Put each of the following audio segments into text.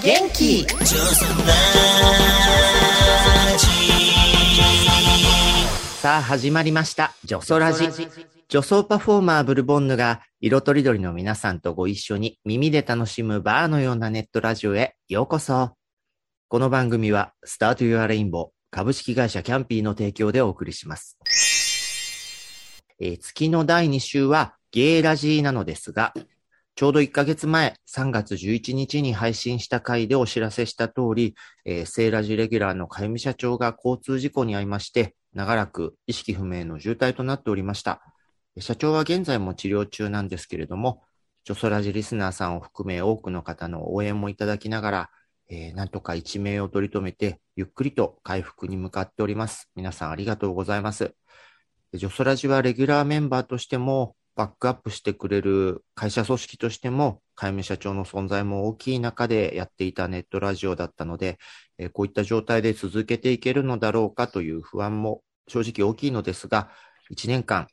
元気ジョソラジさあ始まりました。女装ラジ。女装パフォーマーブルボンヌが色とりどりの皆さんとご一緒に耳で楽しむバーのようなネットラジオへようこそ。この番組はスタート Your Rainbow 株式会社キャンピーの提供でお送りします。えー月の第2週はゲイラジーなのですが、ちょうど1ヶ月前、3月11日に配信した回でお知らせした通り、えー、セイラジレギュラーのかゆみ社長が交通事故に遭いまして、長らく意識不明の重体となっておりました。社長は現在も治療中なんですけれども、ジョソラジリスナーさんを含め多くの方の応援もいただきながら、えーなんとか一命を取り留めて、ゆっくりと回復に向かっております。皆さんありがとうございます。ジョソラジはレギュラーメンバーとしても、バックアップしてくれる会社組織としても、かゆみ社長の存在も大きい中でやっていたネットラジオだったので、えこういった状態で続けていけるのだろうかという不安も正直大きいのですが、1年間、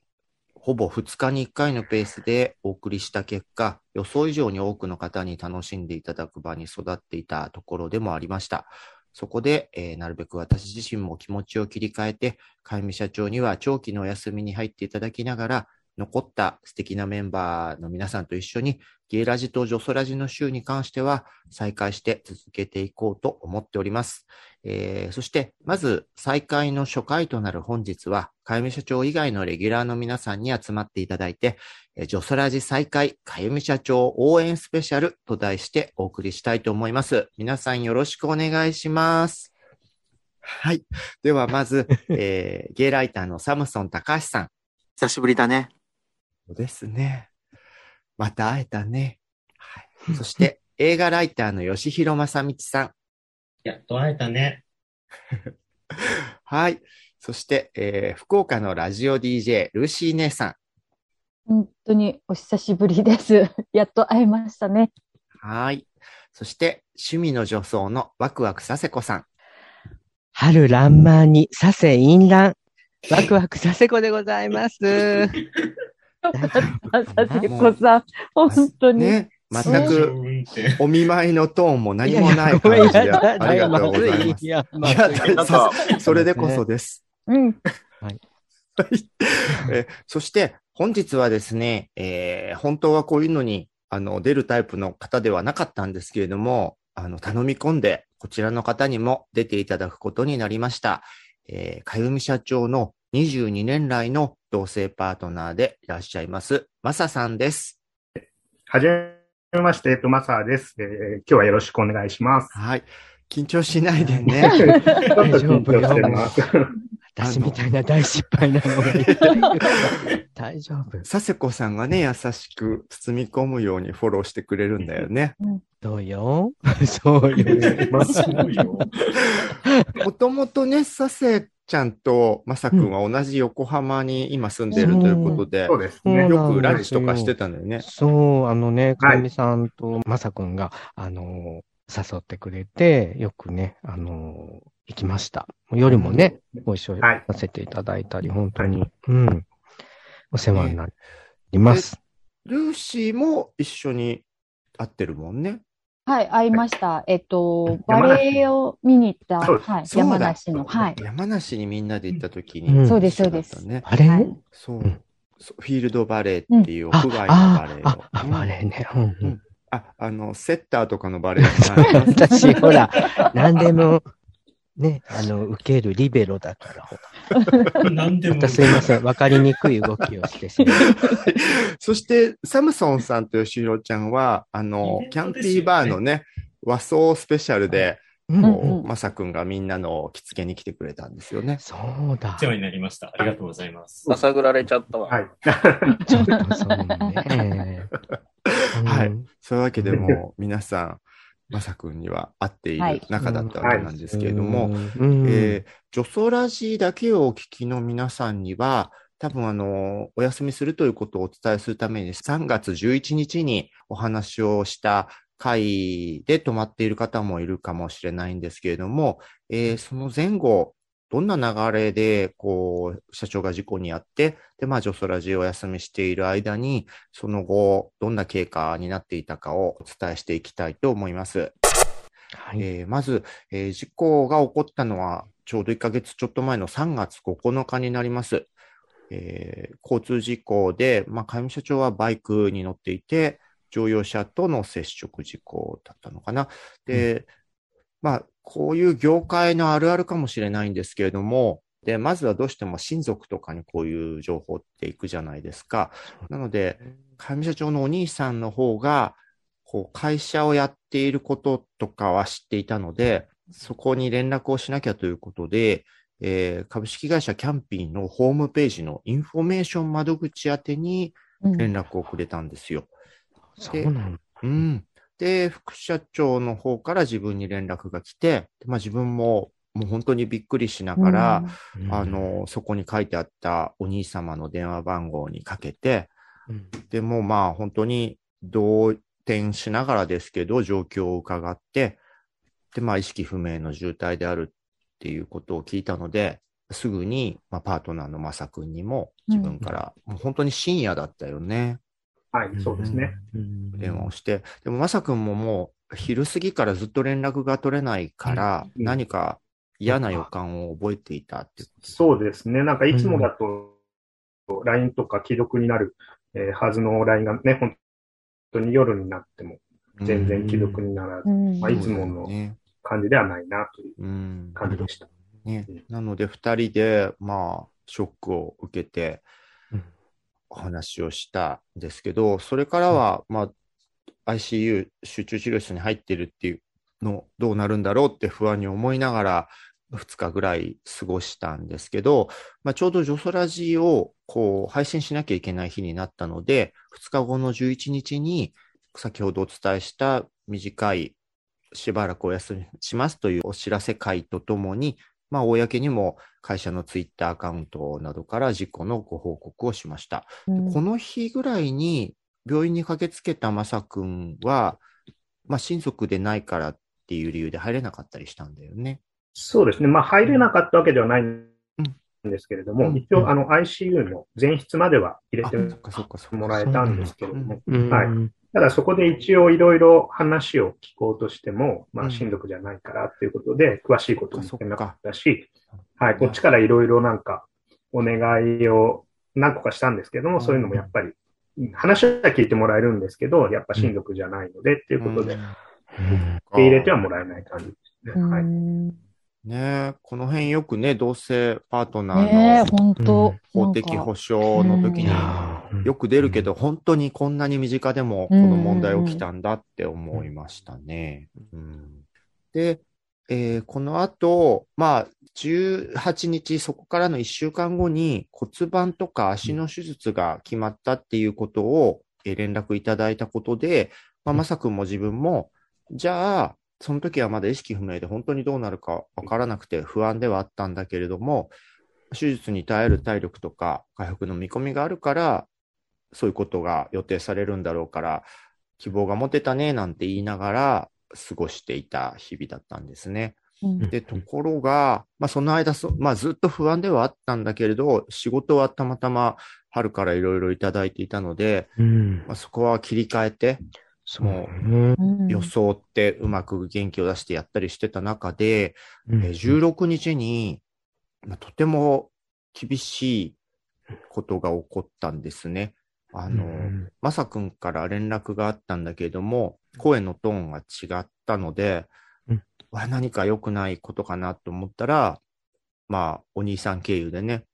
ほぼ2日に1回のペースでお送りした結果、予想以上に多くの方に楽しんでいただく場に育っていたところでもありました。そこで、えーなるべく私自身も気持ちを切り替えて、会社長には長期のお休みに入っていただきながら、残った素敵なメンバーの皆さんと一緒に、ゲイラジとジョソラジの週に関しては、再開して続けていこうと思っております。えーそして、まず、再開の初回となる本日は、かゆみ社長以外のレギュラーの皆さんに集まっていただいて、えージョソラジ再開、かゆみ社長応援スペシャルと題してお送りしたいと思います。皆さんよろしくお願いします。はい。では、まず、えーゲイライターのサムソン高橋さん。久しぶりだね。そうですね。また会えたね。はい。そして、映画ライターの吉弘正道さん。やっと会えたね。はい。そして、えー福岡のラジオ DJ、ルーシー姉さん。本当にお久しぶりです。やっと会えましたね。はい。そして、趣味の女装のワクワクさせこさん。春爛漫にさせ淫乱。ワクワクさせこでございます。あさせこさん、本当に。ね。全くお見舞いのトーンも何もない感じで、ありがとうございます。いや、それでこそです。うん。はいえそして、本日はですね、えー本当はこういうのに、あの、出るタイプの方ではなかったんですけれども、あの、頼み込んで、こちらの方にも出ていただくことになりました。えーかゆみ社長の22年来の同性パートナーでいらっしゃいます、まささんです。はじめまして、えっと、マサです。えー今日はよろしくお願いします。はい。緊張しないでね。ちょっと緊張してます。私みたいな大失敗なのが。大丈夫。佐世子さんがね、優しく包み込むようにフォローしてくれるんだよね。そうよ？そうよ。そうよ。もともとね、佐世ちゃんとまさくんは同じ横浜に今住んでるということで、そうですね。うんよくランチとかしてたんだよね。そう、あのね、はいかみさんとまさくんが、あの、誘ってくれて、よくね、あの、行きました。夜もね、ご一緒はいさせていただいたり、本当に、うん、お世話になります。ルーシーも一緒に会ってるもんね。はい、会いました。えっと、バレエを見に行った、そうはい、そうだ山梨の、はい。山梨にみんなで行った時に、うんそうですそうです一緒だったね。あれ、はいそうフィールドバレーっていう屋あ外のバレーを。あ、あ、バレーね。うんううんん。あ、あの、セッターとかのバレーじゃない。私、ほら、何でも、ね、あの、受けるリベロだから、ほら。なんでも。またすいません。わかりにくい動きをしてしまう。そして、サムソンさんと吉弘ちゃんは、あのイベン、キャンピーバーのね、和装スペシャルで、うんうまさくんがみんなの着付けに来てくれたんですよね。そうだお。世話になりました。ありがとうございます。ささぐられちゃったわ。はい。ちょっとそうね。はいうんそういうわけでもう皆さん、まさくんには会っている仲だったわけなんですけれども、、うん。えー、ジョソラジだけをお聞きの皆さんには、多分あの、お休みするということをお伝えするために、3月11日にお話をした回で止まっている方もいるかもしれないんですけれども、えーその前後、どんな流れで、こう、社長が事故に遭って、で、まあ、ジョソラジをお休みしている間に、その後、どんな経過になっていたかをお伝えしていきたいと思います。はい。えーまず、えー事故が起こったのは、ちょうど1ヶ月ちょっと前の3月9日になります。えー交通事故で、まあ、会務社長はバイクに乗っていて、乗用車との接触事故だったのかな。で、まあ、こういう業界のあるあるかもしれないんですけれども、で、まずはどうしても親族とかにこういう情報っていくじゃないですか。なので、会務社長のお兄さんの方が、こう、会社をやっていることとかは知っていたので、そこに連絡をしなきゃということで、えー株式会社キャンピーのホームページのインフォメーション窓口宛てにうん連絡をくれたんですよ。そうな。うん。で、副社長の方から自分に連絡が来て、でまあ、自分ももう本当にびっくりしながら、うん。あ、の、そこに書いてあったお兄様の電話番号にかけて、うん。でもまあ本当に動転しながらですけど、状況を伺って、で、まあ意識不明の重体であるっていうことを聞いたので、すぐに、まあ、パートナーのまさくんにも自分から、もう本当に深夜だったよね、はい、そうですね。。うん電話をして。でもまさくんももう昼過ぎからずっと連絡が取れないから、うん何か嫌な予感を覚えていたってそうですね。なんかいつもだと、LINE とか既読になる、えーはずの LINE がね、本当に夜になっても全然既読にならず、うんまあいつものね。感じではないなといううん。感じでした。ねうん。なので、二人で、まあ、ショックを受けてうん、お話をしたんですけど、それからは、まあ、ICU、集中治療室に入ってるっていうの、どうなるんだろうって不安に思いながら、2日ぐらい過ごしたんですけど、まあ、ちょうどジョソラジをこう配信しなきゃいけない日になったので、2日後の11日に、先ほどお伝えした短いしばらくお休みしますというお知らせ会とともに、まあ、公にも会社のツイッターアカウントなどから事故のご報告をしました。うんこの日ぐらいに病院に駆けつけたまさくんは、まあ、親族でないからっていう理由で入れなかったりしたんだよね。そうですね。まあ入れなかったわけではないんですけれども、うん一応あの ICU の前室までは入れあ、て。もらえたんですけれども、うんはいただそこで一応いろいろ話を聞こうとしても、まうん。あ親族じゃないからっていうことで、詳しいことも言ってなかったしはい、こっちからいろいろなんかお願いを何個かしたんですけども、そういうのもやっぱり、話は聞いてもらえるんですけど、やっぱ親族じゃないのでっていうことで、受け入れてはもらえない感じですね。はい。うんねえ、この辺よくね、同性パートナーの本当法的保障の時いによく出るけど、本当にこんなに身近でもこの問題起きたんだって思いましたね。うん。で、えーこの後、まあ、18日、そこからの1週間後に骨盤とか足の手術が決まったっていうことをえー連絡いただいたことで、まあ、まさくんも自分も、じゃあ、その時はまだ意識不明で本当にどうなるかわからなくて不安ではあったんだけれども、手術に耐える体力とか回復の見込みがあるから、そういうことが予定されるんだろうから、希望が持てたねなんて言いながら過ごしていた日々だったんですね。うん。で、ところが、まあその間そ、まあずっと不安ではあったんだけれど、仕事はたまたま春からいろいろいただいていたので、うん。まあ、そこは切り替えて、そう。ね。うん。装ってうまく元気を出してやったりしてた中で、うん。えー16日に、まあ、とても厳しいことが起こったんですね。あの、うんまさくんから連絡があったんだけれども、声のトーンが違ったので、うん。わ何か良くないことかなと思ったら、まあ、お兄さん経由でね、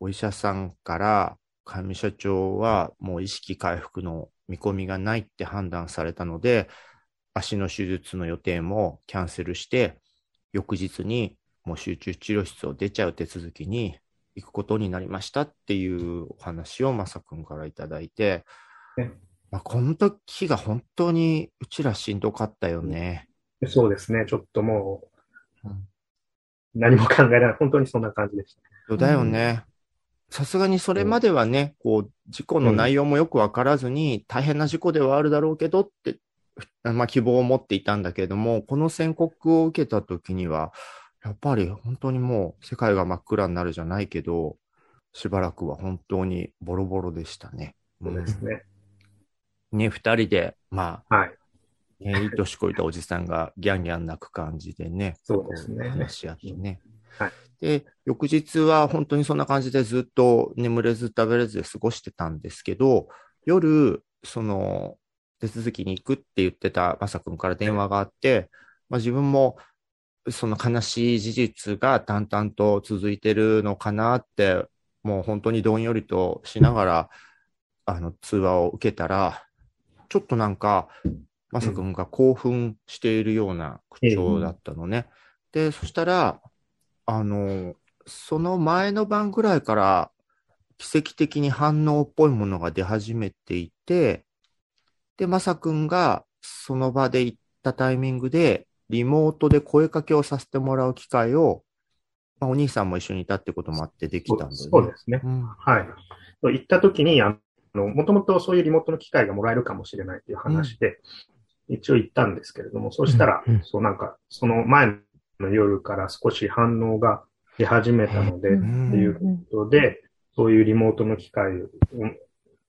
お医者さんから、上社長はもう意識回復の見込みがないって判断されたので、足の手術の予定もキャンセルして、翌日にもう集中治療室を出ちゃう手続きに行くことになりましたっていうお話をまさくんからいただいてね、まあ、この時が本当にうちらしんどかったよね。でそうですね。ちょっともううん、何も考えない。本当にそんな感じでした。そうだよね。さすがにそれまではね、こう、事故の内容もよくわからずに、大変な事故ではあるだろうけどって、まあ、希望を持っていたんだけれども、この宣告を受けた時には、やっぱり本当にもう世界が真っ暗になるじゃないけど、しばらくは本当にボロボロでしたね。そうですね。ね、二人で、まあ、はい。ね、いい年こいたおじさんがギャンギャン泣く感じでね、そうですねこ話し合ってね。はいで、翌日は本当にそんな感じでずっと眠れず食べれずで過ごしてたんですけど、夜、その、手続きに行くって言ってたまさくんから電話があって、まあ自分も、その悲しい事実が淡々と続いてるのかなって、もう本当にどんよりとしながら、あの、通話を受けたら、ちょっとなんか、まさくんが興奮しているような口調だったのね。で、そしたら、あの、その前の晩ぐらいから奇跡的に反応っぽいものが出始めていて、で、まさくんがその場で行ったタイミングで、リモートで声かけをさせてもらう機会を、まあ、お兄さんも一緒にいたってこともあってできたんだよね。そうですね。うんはい。行った時に、あの、もともとそういうリモートの機会がもらえるかもしれないという話で、一応行ったんですけれども、そうしたら、うんうんそうなんか、その前の夜から少し反応が出始めたので、ってんいうことで、そういうリモートの機会を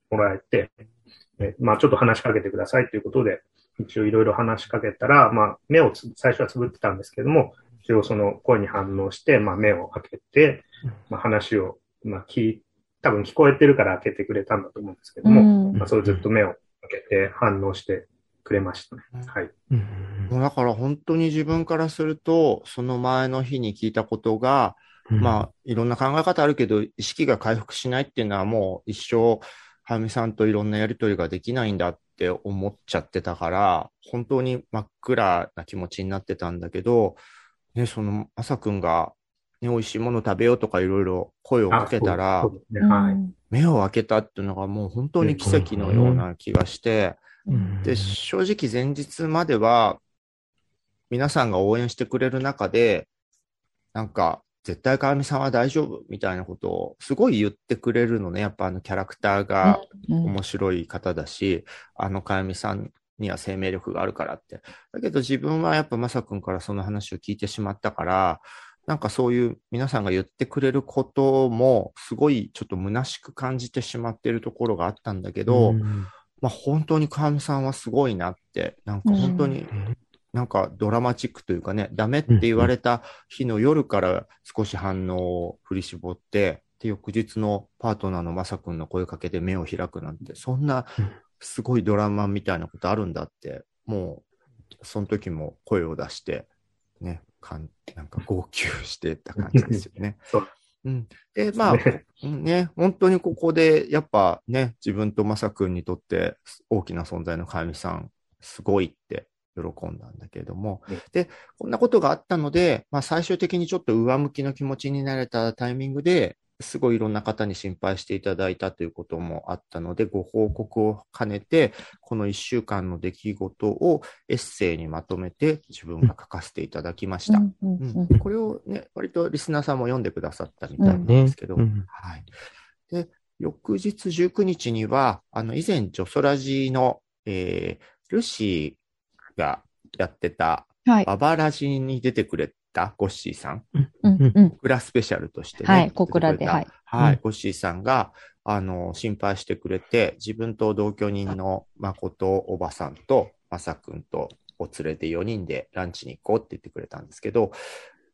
もらえて、えまあちょっと話しかけてくださいということで、一応いろいろ話しかけたら、まあ目をつ最初はつぶってたんですけども、一応その声に反応して、まあ目を開けて、まあ話を、まあ聞い、多分聞こえてるから開けてくれたんだと思うんですけども、うん。まあそれずっと目を開けて反応してくれましたね。はい。うんもうだから本当に自分からすると、その前の日に聞いたことが、まあ、いろんな考え方あるけど、意識が回復しないっていうのはもう一生、はみさんといろんなやりとりができないんだって思っちゃってたから、本当に真っ暗な気持ちになってたんだけど、ね、その、まさくんが、ね、美味しいもの食べようとかいろいろ声をかけたらそう、ですね。はい。目を開けたっていうのがもう本当に奇跡のような気がして、うんで、正直前日までは、皆さんが応援してくれる中で、なんか、絶対川上さんは大丈夫みたいなことをすごい言ってくれるのね。やっぱあのキャラクターがうん面白い方だし、あの川上さんには生命力があるからって。だけど自分はやっぱまさくんからその話を聞いてしまったから、なんかそういう皆さんが言ってくれることもすごいちょっと虚しく感じてしまっているところがあったんだけど、うんまあ本当に川上さんはすごいなって、なんか本当にうんなんかドラマチックというかね、ダメって言われた日の夜から少し反応を振り絞って、で、翌日のパートナーのまさくんの声かけで目を開くなんて、そんなうんすごいドラマみたいなことあるんだって、もう、その時も声を出して、ね、かんなんか号泣してた感じですよね。そううん。で、まあ、うんね、本当にここで、やっぱね、自分とまさくんにとって大きな存在のかみさん、すごいって喜んだんだけれども。うん、で、こんなことがあったので、まあ最終的にちょっと上向きの気持ちになれたタイミングで、すごいいろんな方に心配していただいたということもあったので、ご報告を兼ねて、この一週間の出来事をエッセイにまとめて自分が書かせていただきました。うんうんうんうんでこれをね、割とリスナーさんも読んでくださったみたいなんですけど、うんはい。で、翌日19日には、あの、以前、ジョソラジの、えー、ルシーがやってた、はい。ババラジに出てくれたゴッシーさん、うんうん。小倉スペシャルとしてね。はいではい。はい、ッシーさんが、あの、心配してくれて、自分と同居人の誠おばさんと、まさくんと、を連れて4人でランチに行こうって言ってくれたんですけど、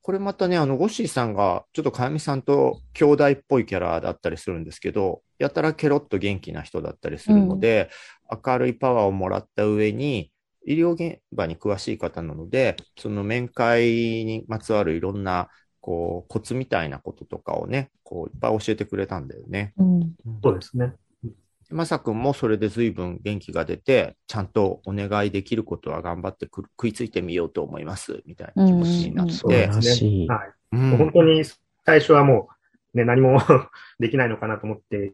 これまたね、あの、ゴッシーさんが、ちょっとかやみさんと兄弟っぽいキャラだったりするんですけど、やたらケロッと元気な人だったりするので、明るいパワーをもらった上に、医療現場に詳しい方なので、その面会にまつわるいろんな、こう、コツみたいなこととかをね、こう、いっぱい教えてくれたんだよね。うん。そうですね。まさくんもそれで随分元気が出て、ちゃんとお願いできることは頑張ってくる食いついてみようと思います、みたいな気持ちになっうんそうですね。はい。うん。本当に最初はもう、ね、何も できないのかなと思って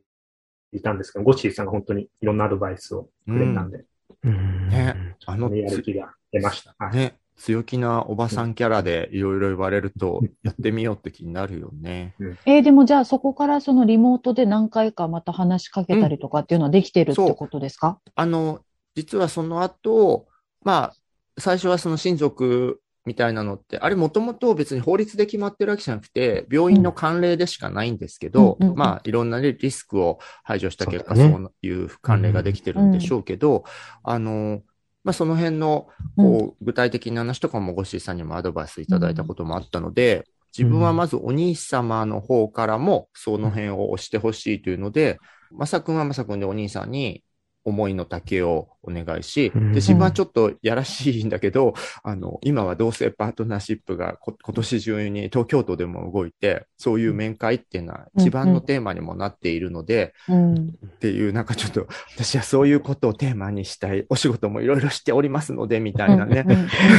いたんですけど、ゴッシーさんが本当にいろんなアドバイスをくれたんで、うん。ねあの、やる気が出ました。はい。ね、強気なおばさんキャラでいろいろ言われると、やってみようって気になるよね。えーでもじゃあそこからそのリモートで何回かまた話しかけたりとかっていうのはできてるってことですか？あの、実はその後、まあ、最初はその親族みたいなのって、あれもともと別に法律で決まってるわけじゃなくて、病院の慣例でしかないんですけど、うんうんうんまあ、いろんなねリスクを排除した結果、そういう慣例ができてるんでしょうけど、あの、まあ、その辺の、こう、具体的な話とかもゴッシーさんにもアドバイスいただいたこともあったので、自分はまずお兄様の方からもその辺を押してほしいというので、まさくんはまさくんでお兄さんに思いの丈をお願いし、うん。で、自分はちょっとやらしいんだけど、あの、今は同性パートナーシップがこ今年中に東京都でも動いて、そういう面会っていうのは一番のテーマにもなっているので、うん。っていう、なんかちょっと、私はそういうことをテーマにしたい、お仕事もいろいろしておりますので、みたいなね、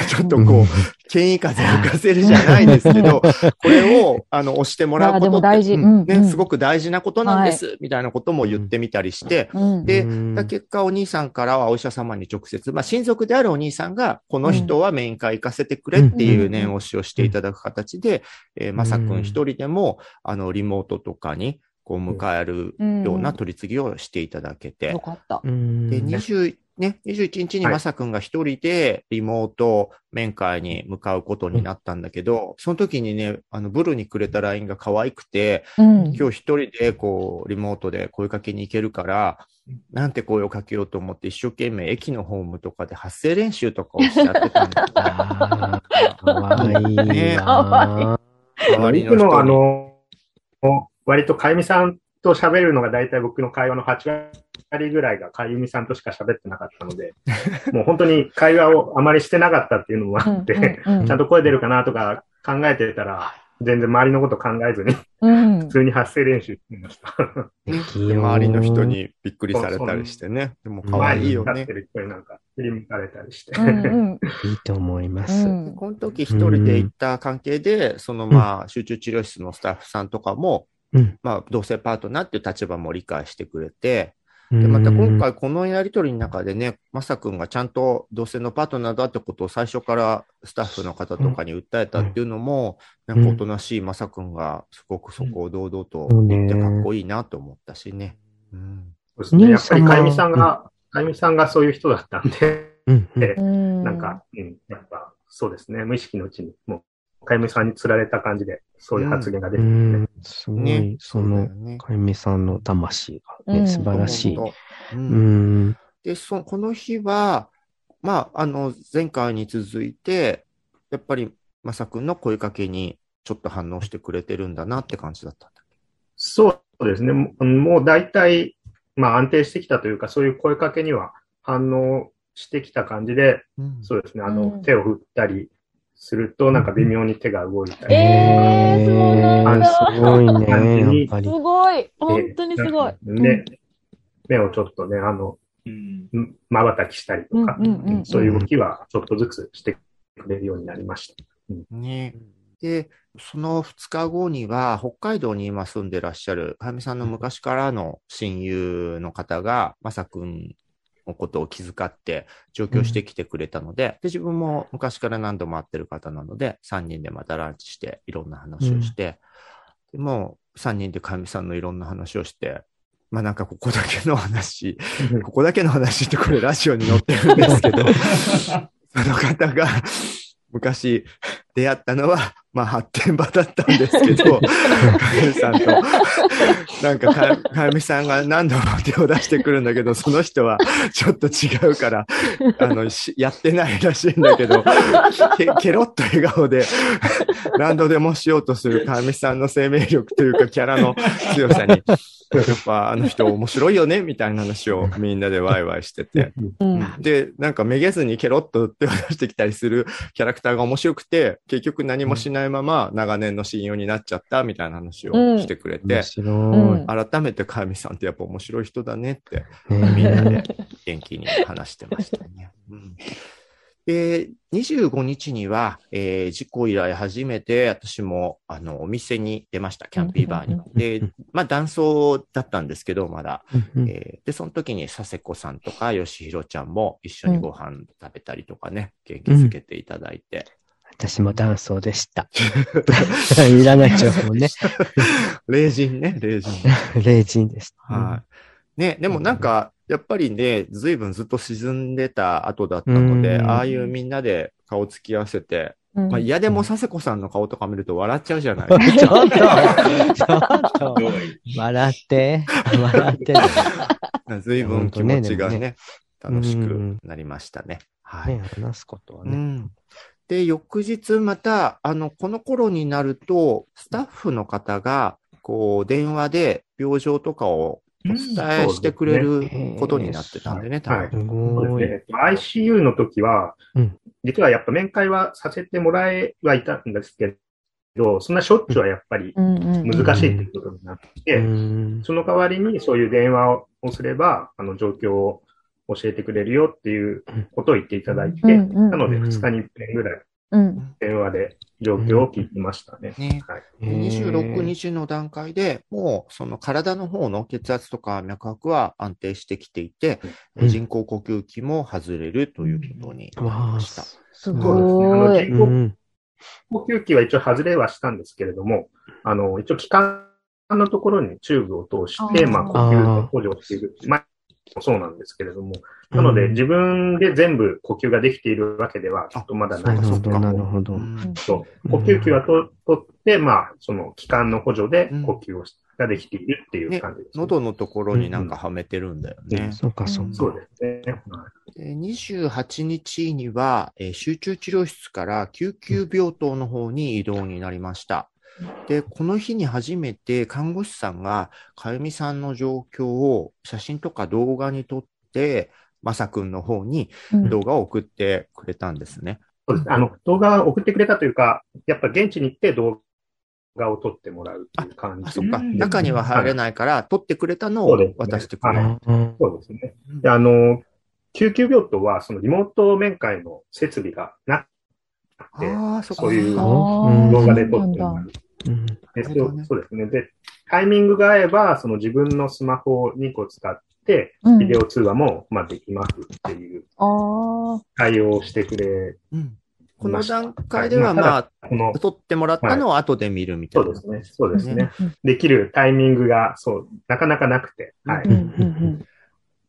ちょっとこう、権威風を吹かせるじゃないですけど、これを、あの、押してもらうことって、ね、すごく大事なことなんです、みたいなことも言ってみたりして、うん。でうん。だ結果、お兄さんからはお医者様に直接、まあ、親族であるお兄さんが、この人は面会行かせてくれっていう念押しをしていただく形で、えーまさくん。一人でも、あの、リモートとかに、こう、迎えるような取り次ぎをしていただけて。よ、かった。うん。で、20、ね、21日にはいまさくんが一人でリモート面会に向かうことになったんだけど、その時にね、あの、ブルにくれた LINE が可愛くて、うん。今日一人でこう、リモートで声かけに行けるから、なんて声をかけようと思って一生懸命駅のホームとかで発声練習とかをしちゃってたんだ あーかわいいねかわな。周り僕のあの人に。の、割とかゆみさんと喋るのが大体僕の会話の8割ぐらいがかゆみさんとしか喋ってなかったので、もう本当に会話をあまりしてなかったっていうのもあって、うんうんちゃんと声出るかなとか考えてたら、全然周りのこと考えずに、うん普。通に発声練習してました。周りの人にびっくりされたりしてね。でも可愛いよね前に立って。る人になんか振り向かれたりして。うんうんいいと思います。うんこの時一人で行った関係で、そのまあ、集中治療室のスタッフさんとかも、うんまあ、同性パートナーっていう立場も理解してくれて、で、また今回このやりとりの中でね、まさくんがちゃんと同性のパートナーだってことを最初からスタッフの方とかに訴えたっていうのも、なんかおとなしいまさくんがすごくそこを堂々と言ってかっこいいなと思ったしね。うん。そうですね。やっぱりかゆみさんが、かゆみさんがそういう人だったんで、うんうんでうん。なんか、うん、やっぱそうですね。無意識のうちに、もう、かゆみさんに釣られた感じで、そういう発言が出うてくるね。んすごい、ね。その。かゆみさんの魂がね、うん素晴らしい。う。うんん。で、そ、この日は、まあ、あの、前回に続いて、やっぱり、まさくんの声かけにちょっと反応してくれてるんだなって感じだったんだ。そうですね。もうもう大体、まあ安定してきたというか、そういう声かけには反応してきた感じで、うんそうですね。あの、うん手を振ったりすると、なんか微妙に手が動いたり。えーそうなんだすごいね、すり。ごい。本当にすごい。ね、目をちょっとね、あの、うん。まばたきしたりとか、うんうんうんうんそういう動きはちょっとずつしてくれるようになりました。ね。で、その2日後には、北海道に今住んでらっしゃる、かやみさんの昔からの親友の方が、まさくんのことを気遣って上京してきてくれたので、で、自分も昔から何度も会ってる方なので、3人でまたランチして、いろんな話をして、でもう3人でかやみさんのいろんな話をして、まあなんかここだけの話、ここだけの話ってこれラジオに載ってるんですけど、その方が昔出会ったのは、まあ発展場だったんですけど、かやみさんと、なんかかかやみさんが何度も手を出してくるんだけど、その人はちょっと違うから、あの、しやってないらしいんだけど、けケロッと笑顔で何度でもしようとするかやみさんの生命力というかキャラの強さに、やっぱあの人面白いよねみたいな話をみんなでワイワイしてて。うん。で、なんかめげずにケロッと手を出してきたりするキャラクターが面白くて、結局何もしないまま長年の親友になっちゃったみたいな話をしてくれてうん。改めてかやみさんってやっぱ面白い人だねってみん。な で元気に話してましたね。うん。で、25日には、えー事故以来初めて私もあのお店に出ました、キャンピーバーに。で、まあ断層だったんですけど、まだ。うんえーで、その時に佐世子さんとか吉弘ちゃんも一緒にご飯食べたりとかね、元気づけていただいて。私も男装でした。いらない情報ね。霊人ね、霊人。霊人でした。はい。ね、でもなんか、やっぱりね、ずいぶんずっと沈んでた後だったので、うんああいうみんなで顔つき合わせて、うんまあ嫌でも佐世子さんの顔とか見ると笑っちゃうじゃない。ちょっと、ちょっと笑って、笑って。ずいぶん気持ちがねね、楽しくなりましたね。はい。ね、話すことはね。うん。で、翌日また、あの、この頃になると、スタッフの方が、こう、電話で病状とかをお伝えしてくれることになってたんでね、多はいそうごい。ですね。ICU の時は、うん実はやっぱ面会はさせてもらえはいたんですけど、そんなしょっちゅうはやっぱり難しいということになって、うんその代わりにそういう電話をすれば、あの状況を教えてくれるよっていうことを言っていただいて、うんうんなので2日に1遍ぐらいうん。電話で状況を聞いてましたね。ね。はい。で26日の段階でもう、その体の方の血圧とか脈拍は安定してきていて、うん人工呼吸器も外れるということになりました。すそうごい。ですね。あの人工うん。呼吸器は一応外れはしたんですけれども、あの、一応気管のところにチューブを通して、あーまあ、呼吸の補助をしている。まあ、そうなんですけれども。なので、自分で全部呼吸ができているわけでは、ちょっとまだなですけないるほど、なるほどう。んそう呼吸器はと取って、まあ、その気管の補助で呼吸をしができているっていうね感じです、ね。喉のところになんかはめてるんだよね。そうか、そうか。そうですね。はいで28日には、えー集中治療室から救急病棟の方に移動になりました。で、この日に初めて看護師さんが、かゆみさんの状況を写真とか動画に撮って、まさくんの方にうん動画を送ってくれたんですね。そうですね。あの、動画を送ってくれたというか、やっぱ現地に行って動画を撮ってもらうっていう感じあ、そっか。うん中には入れないから、撮ってくれたのを渡してくれそうですね。あの、救急病棟は、そのリモート面会の設備がなくて、ああ、そういう動画で撮ってもらう。うんでなるほどねそうですね。で、タイミングが合えば、その自分のスマホを2個使って、うんビデオ通話も、まあ、できますっていう。対応をしてくれうんこの段階では、はいまあ、この、撮ってもらったのを後で見るみたいうな。そですね。そうですね。うんできるタイミングが、そう、なかなかなくて、はい。うんうん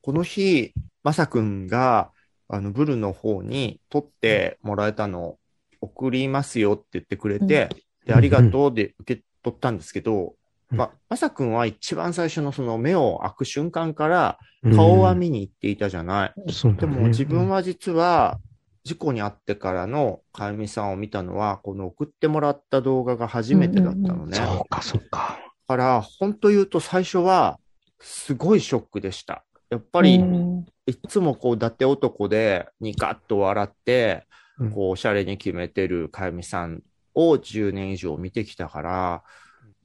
この日、まさくんが、あの、ブルの方に撮ってもらえたのを送りますよって言ってくれて、で、ありがとうで受け取ったんですけど、うんまあ、まさくんは一番最初のその目を開く瞬間から顔は見に行っていたじゃない。そうだねでも自分は実は事故に遭ってからのかゆみさんを見たのは、この送ってもらった動画が初めてだったのね。そうか、そうか。だから、本当言うと最初は、すごいショックでした。やっぱうり、んいつもこう、伊達男で、ニカッと笑ってうん、こう、おしゃれに決めてるかゆみさんを10年以上見てきたから、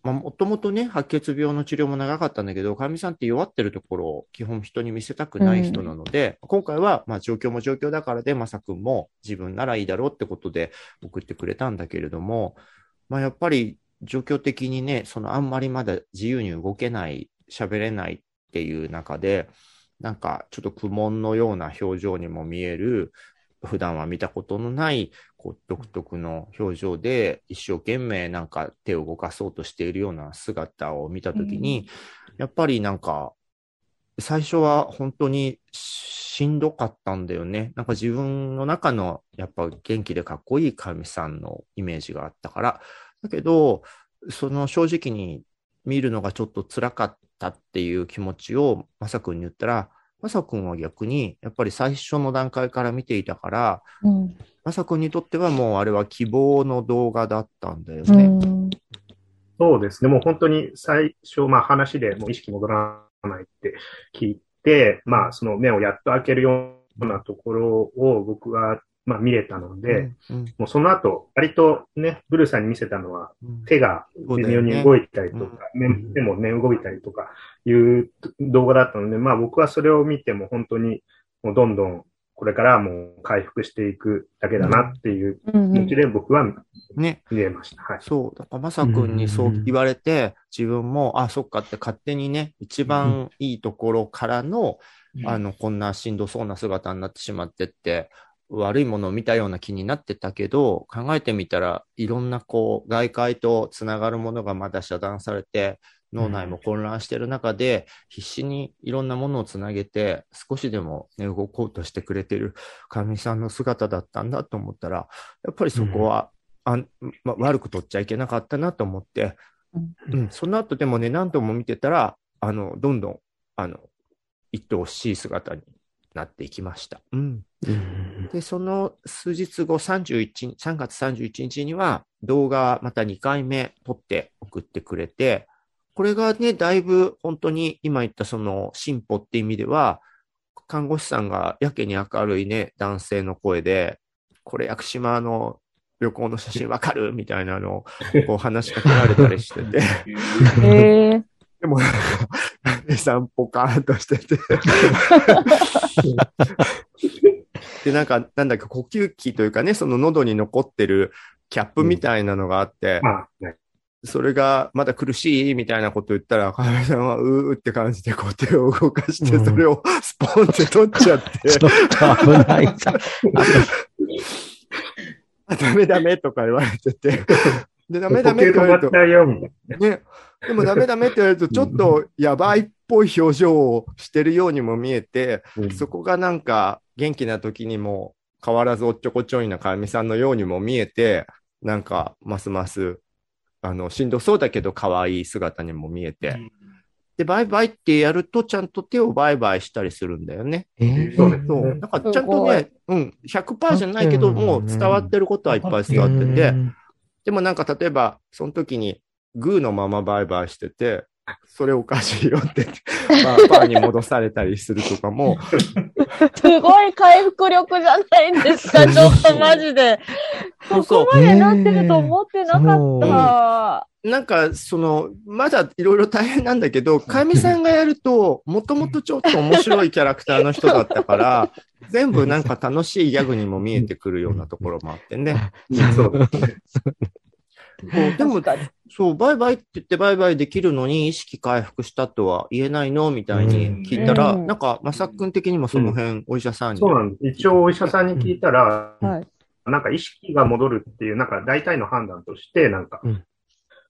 まあ、もともとね、白血病の治療も長かったんだけど、かゆみさんって弱ってるところを基本人に見せたくない人なので、今回は、まあ、状況も状況だからで、まさくんも自分ならいいだろうってことで送ってくれたんだけれども、まあ、やっぱり状況的にね、そのあんまりまだ自由に動けない、喋れないっていう中で、なんかちょっと苦悶のような表情にも見える、普段は見たことのない、こう、独特の表情で、一生懸命なんか手を動かそうとしているような姿を見たときに、やっぱりなんか、最初は本当にしんどかったんだよね。なんか自分の中のやっぱ元気でかっこいい神さんのイメージがあったから。だけど、その正直に見るのがちょっと辛かったっていう気持ちをまさくんに言ったら、まさくんは逆にやっぱり最初の段階から見ていたから、うんまさくんにとってはもうあれは希望の動画だったんだようね。んそうですね。もう本当に最初、まあ話でもう意識戻らないって聞いて、まあその目をやっと開けるようなところを僕はまあ見れたので、うんもうその後、割とね、ブルーさんに見せたのはうん手が微妙に動いたりとか、目手もね、動いたりとかいう動画だったので、まあ僕はそれを見ても本当にもうどんどんこれからはもう回復していくだけだなっていううん気持ちで僕はね。見れました。はい。そう。だから、まさくんにそう言われて、自分も、あ、そっかって勝手にね、一番いいところからの、あの、こんなしんどそうな姿になってしまってって、悪いものを見たような気になってたけど、考えてみたらいろんなこう、外界とつながるものがまだ遮断されて、脳内も混乱してる中で、必死にいろんなものをつなげて、少しでも、ね、動こうとしてくれてる神さんの姿だったんだと思ったら、やっぱりそこは、あんま、悪く取っちゃいけなかったなと思って、うん、その後でもね、何度も見てたら、あの、どんどん、あの、一等しい姿になっていきました。うん。うんで、その数日後、31、3月31日には動画また2回目撮って送ってくれて、これがね、だいぶ本当に今言ったその進歩って意味では、看護師さんがやけに明るいね、男性の声で、これ屋久島の旅行の写真わかる？みたいなのをこう話しかけられたりしてて、へえ。でも、姉さんポカーンとしてて。で、なんか、なんだっけ、呼吸器というかね、その喉に残ってるキャップみたいなのがあって、まあ、ね、それがまだ苦しいみたいなこと言ったら、かなさんはうーって感じでこう手を動かして、うんそれをスポンって取っちゃって、ちょっと危ないさ。あダメダメとか言われてて、で、ダメダ呼メって言われると吸止まっち、ゃうよ、みたいな。ね。でもダメダメって言われると、ちょっとやばいっぽい表情をしてるようにも見えて、そこがなんか元気な時にも変わらずおっちょこちょいなかみさんのようにも見えて、なんかますます、あの、しんどそうだけど可愛い姿にも見えて。で、バイバイってやるとちゃんと手をバイバイしたりするんだよね。えーそうですそう。ねなんかちゃんとね、うん、100%じゃないけど、もう伝わってることはいっぱい伝わってて、でもなんか例えば、その時にグーのままバイバイしてて、それおかしいよって、パーパーに戻されたりするとかも、すごい回復力じゃないんですか、ちょっとマジで。そうそう。ここまでなってると思ってなかった。なんか、その、まだいろいろ大変なんだけど、かみさんがやると、もともとちょっと面白いキャラクターの人だったから、全部なんか楽しいギャグにも見えてくるようなところもあってね。そう。でもそう、バイバイって言ってバイバイできるのに意識回復したとは言えないのみたいに聞いたら、うんなんか、まさくん的にもその辺、お医者さんに。そうなんです。一応お医者さんに聞いたら、はい。なんか意識が戻るっていう、なんか大体の判断として、なんかうん、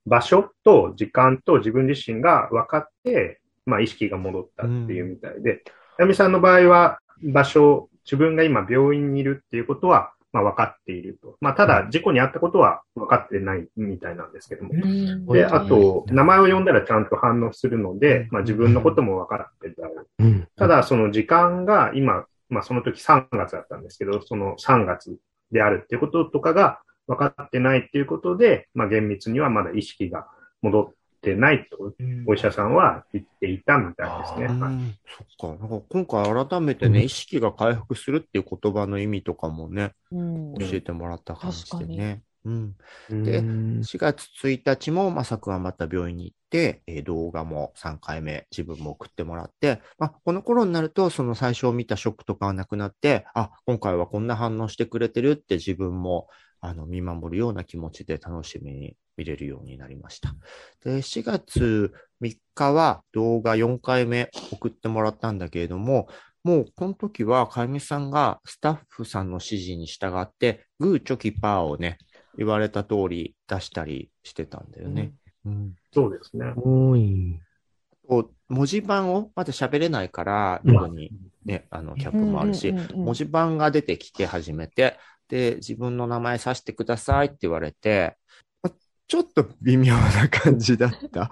場所と時間と自分自身が分かって、まあ意識が戻ったっていうみたいで、やみさんの場合は場所、自分が今病院にいるっていうことは、まあ分かっていると。まあただ事故に遭ったことは分かってないみたいなんですけども。で、あと、名前を呼んだらちゃんと反応するので、まあ自分のことも分かってた。うんただ、その時間が今、まあその時3月だったんですけど、その3月であるっていうこととかが分かってないっていうことで、まあ厳密にはまだ意識が戻ってないと、お医者さんは言っていたみたいですね。はいうん、そっか。なんか今回改めてね、うん意識が回復するっていう言葉の意味とかもね、うん教えてもらった感じでね。うん。うんで4月1日も、まさくんはまた病院に行って、えー動画も3回目自分も送ってもらって、まあ、この頃になると、その最初見たショックとかはなくなって、あ、今回はこんな反応してくれてるって自分も、あの、見守るような気持ちで楽しみに見れるようになりました。で、4月3日は動画4回目送ってもらったんだけれども、もうこの時は、かゆみさんがスタッフさんの指示に従って、グーチョキパーをね、言われた通り出したりしてたんだよね。うん。そうですね。多い。こう文字盤をまだ喋れないから、うん喉にね、あの、キャップもあるし、うんうんうんうん文字盤が出てきて初めて、で、自分の名前させてくださいって言われて、まちょっと微妙な感じだった。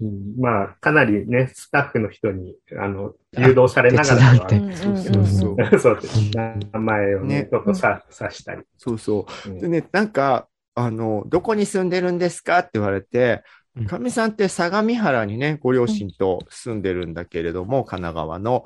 うんまあ、かなりね、スタッフの人に、あの、誘導されながらそうそうそう。そうです。名前をね、ねちょっとさ、さしたり。そうそう。うんでね、なんか、あの、どこに住んでるんですかって言われてうん、かみさんって相模原にね、ご両親と住んでるんだけれども、神奈川の。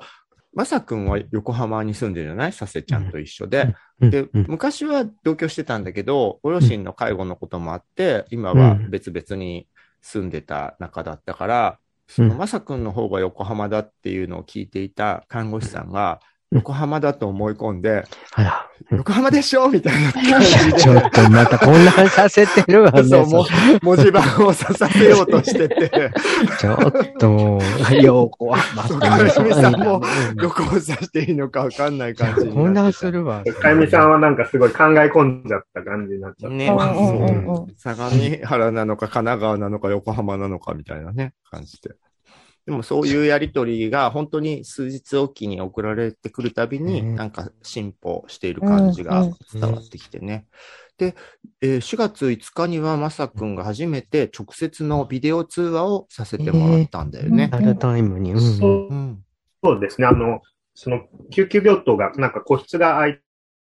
まさくんは横浜に住んでるじゃない？させちゃんと一緒で。で、うん。昔は同居してたんだけど、ご両親の介護のこともあって、今は別々に住んでた仲だったから、そのまさくんの方が横浜だっていうのを聞いていた看護師さんが、横浜だと思い込んで、あら。横浜でしょみたいな感じちょっとまた混乱させてるわね。で、そう、もう文字盤をささせようとしてて、ちょっと、横浜そうかゆみさんもどこを指していいのかわかんない感じに混乱なってするわ。かゆみさんはなんかすごい考え込んじゃった感じになっちゃった。ね、そう相模原なのか神奈川なのか横浜なのかみたいなね、感じで。でもそういうやりとりが本当に数日おきに送られてくるたびに、ねなんか進歩している感じが伝わってきてね。で、えー4月5日にはまさくんが初めて直接のビデオ通話をさせてもらったんだよね。リアルタイムに。うんそううん。そうですね。あの、その救急病棟が、なんか個室が空い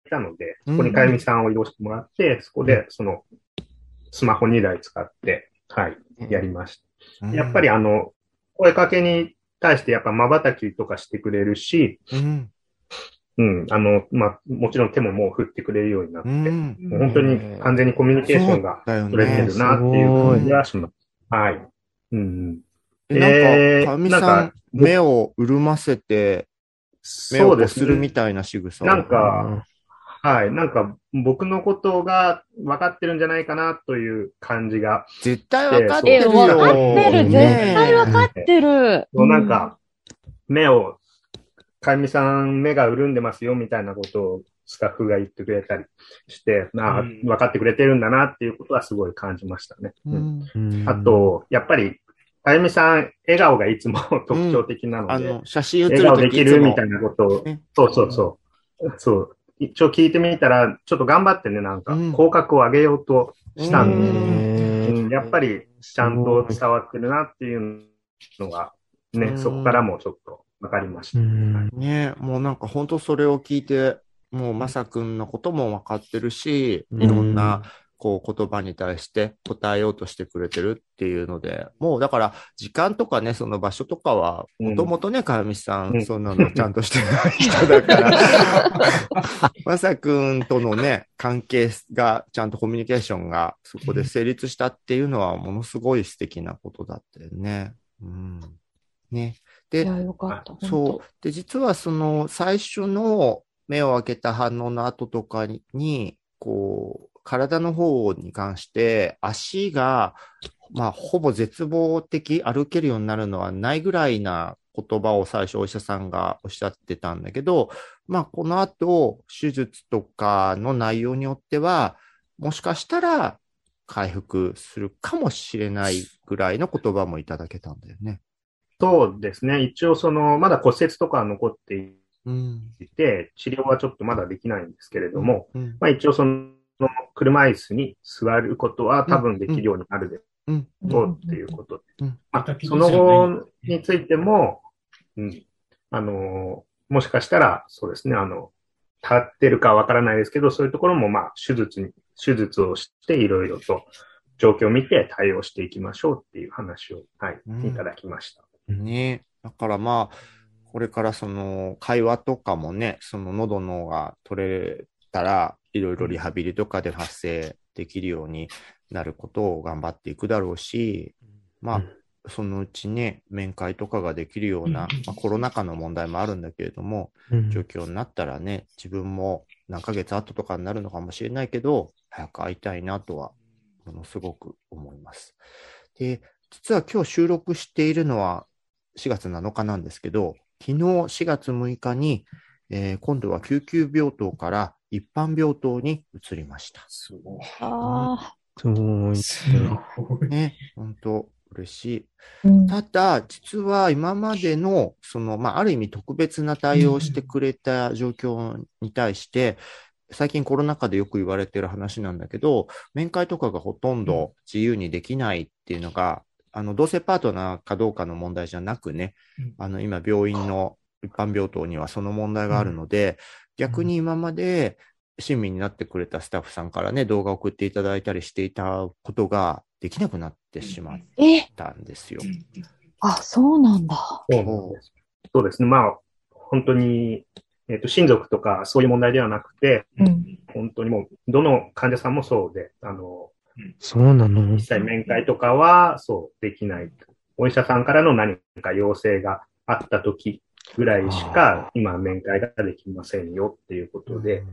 たので、そこにかゆみさんを移動してもらって、そこでそのスマホ2台使って、はい、やりました。やっぱりあの、声かけに対してやっぱ瞬きとかしてくれるし、うん、うん、あの、まあ、もちろん手ももう振ってくれるようになって、うん。もう本当に完全にコミュニケーションが取れてね。るなっていう感じがします。はい。うんうん。えなんえーか、かみさん目を潤ませて、目をこそうでするみたいな仕草をなんか、はい。なんか、僕のことが分かってるんじゃないかなという感じが、絶対わかってえ、るよ。わかってる。絶ね対わかってる。そうなんか、目を、かゆみさん目が潤んでますよみたいなことをスタッフが言ってくれたりして、ああうん分かってくれてるんだなっていうことはすごい感じましたね。ううんんうんあ、と、やっぱり、かゆみさん、笑顔がいつも特徴的なので、あの、写真写る笑顔できるみたいなことをね、そうそうそう。そう。一応聞いてみたら、ちょっと頑張ってね、なんかうん、口角を上げようとしたんで、へうんやっぱりちゃんと伝わってるなっていうのが、ね、うん。そこからもちょっと分かりました。うん。ねもうなんか本当それを聞いて、もうまさくんのことも分かってるし、うん。いろんな、こう言葉に対して答えようとしてくれてるっていうので、もうだから時間とかね、その場所とかは、うんもともとね、かやみさん、うんそんなの ちゃんとしてない人だから、まさくんとのね、関係が、ちゃんとコミュニケーションがそこで成立したっていうのは、ものすごい素敵なことだったよね。うん。ね。で、いや、よかった。そう。で、実はその最初の目を開けた反応の後とかに、こう、体の方に関して足が、まあ、ほぼ絶望的、歩けるようになるのはないぐらいな言葉を最初お医者さんがおっしゃってたんだけど、まあ、この後、手術とかの内容によっては、もしかしたら回復するかもしれないぐらいの言葉もいただけたんだよね。そうですね。一応その、まだ骨折とかは残ってうん。いて、治療はちょっとまだできないんですけれども、うん。まあ一応その、車椅子に座ることは多分できるようになるでうん。しょうっていうことで。その後についても、うん、あの、もしかしたら、そうですね、あの、立ってるかわからないですけど、そういうところも、まあ、手術に、手術をして、いろいろと状況を見て対応していきましょうっていう話を、はいうん、いただきました。ね。だからまあ、これからその会話とかもね、その喉のが取れたら、いろいろリハビリとかで発生できるようになることを頑張っていくだろうし、まあ、そのうちね、面会とかができるような、まあ、コロナ禍の問題もあるんだけれども、うん。状況になったらね、自分も何ヶ月後とかになるのかもしれないけど、早く会いたいなとは、ものすごく思います。で、実は今日収録しているのは4月7日なんですけど、昨日4月6日に、えー今度は救急病棟から一般病棟に移りました。すごい。あすごい。すごい。ね、本当嬉しい。あ、うんただ、実は今までの、その、まあ、ある意味特別な対応をしてくれた状況に対して、最近コロナ禍でよく言われてる話なんだけど、面会とかがほとんど自由にできないっていうのが、あの、同性パートナーかどうかの問題じゃなくねうん、あの、今病院の一般病棟にはその問題があるので、逆に今まで親身になってくれたスタッフさんからね、動画を送っていただいたりしていたことができなくなってしまっえ、たんですよ。あ、そうなんだ。そうです。そうですね。まあ、本当に、えっ、と、親族とかそういう問題ではなくて、うん。本当にもう、どの患者さんもそうで、あの、そうなの？実際面会とかは、そう、できない。お医者さんからの何か要請があったときぐらいしか今面会ができませんよっていうことで、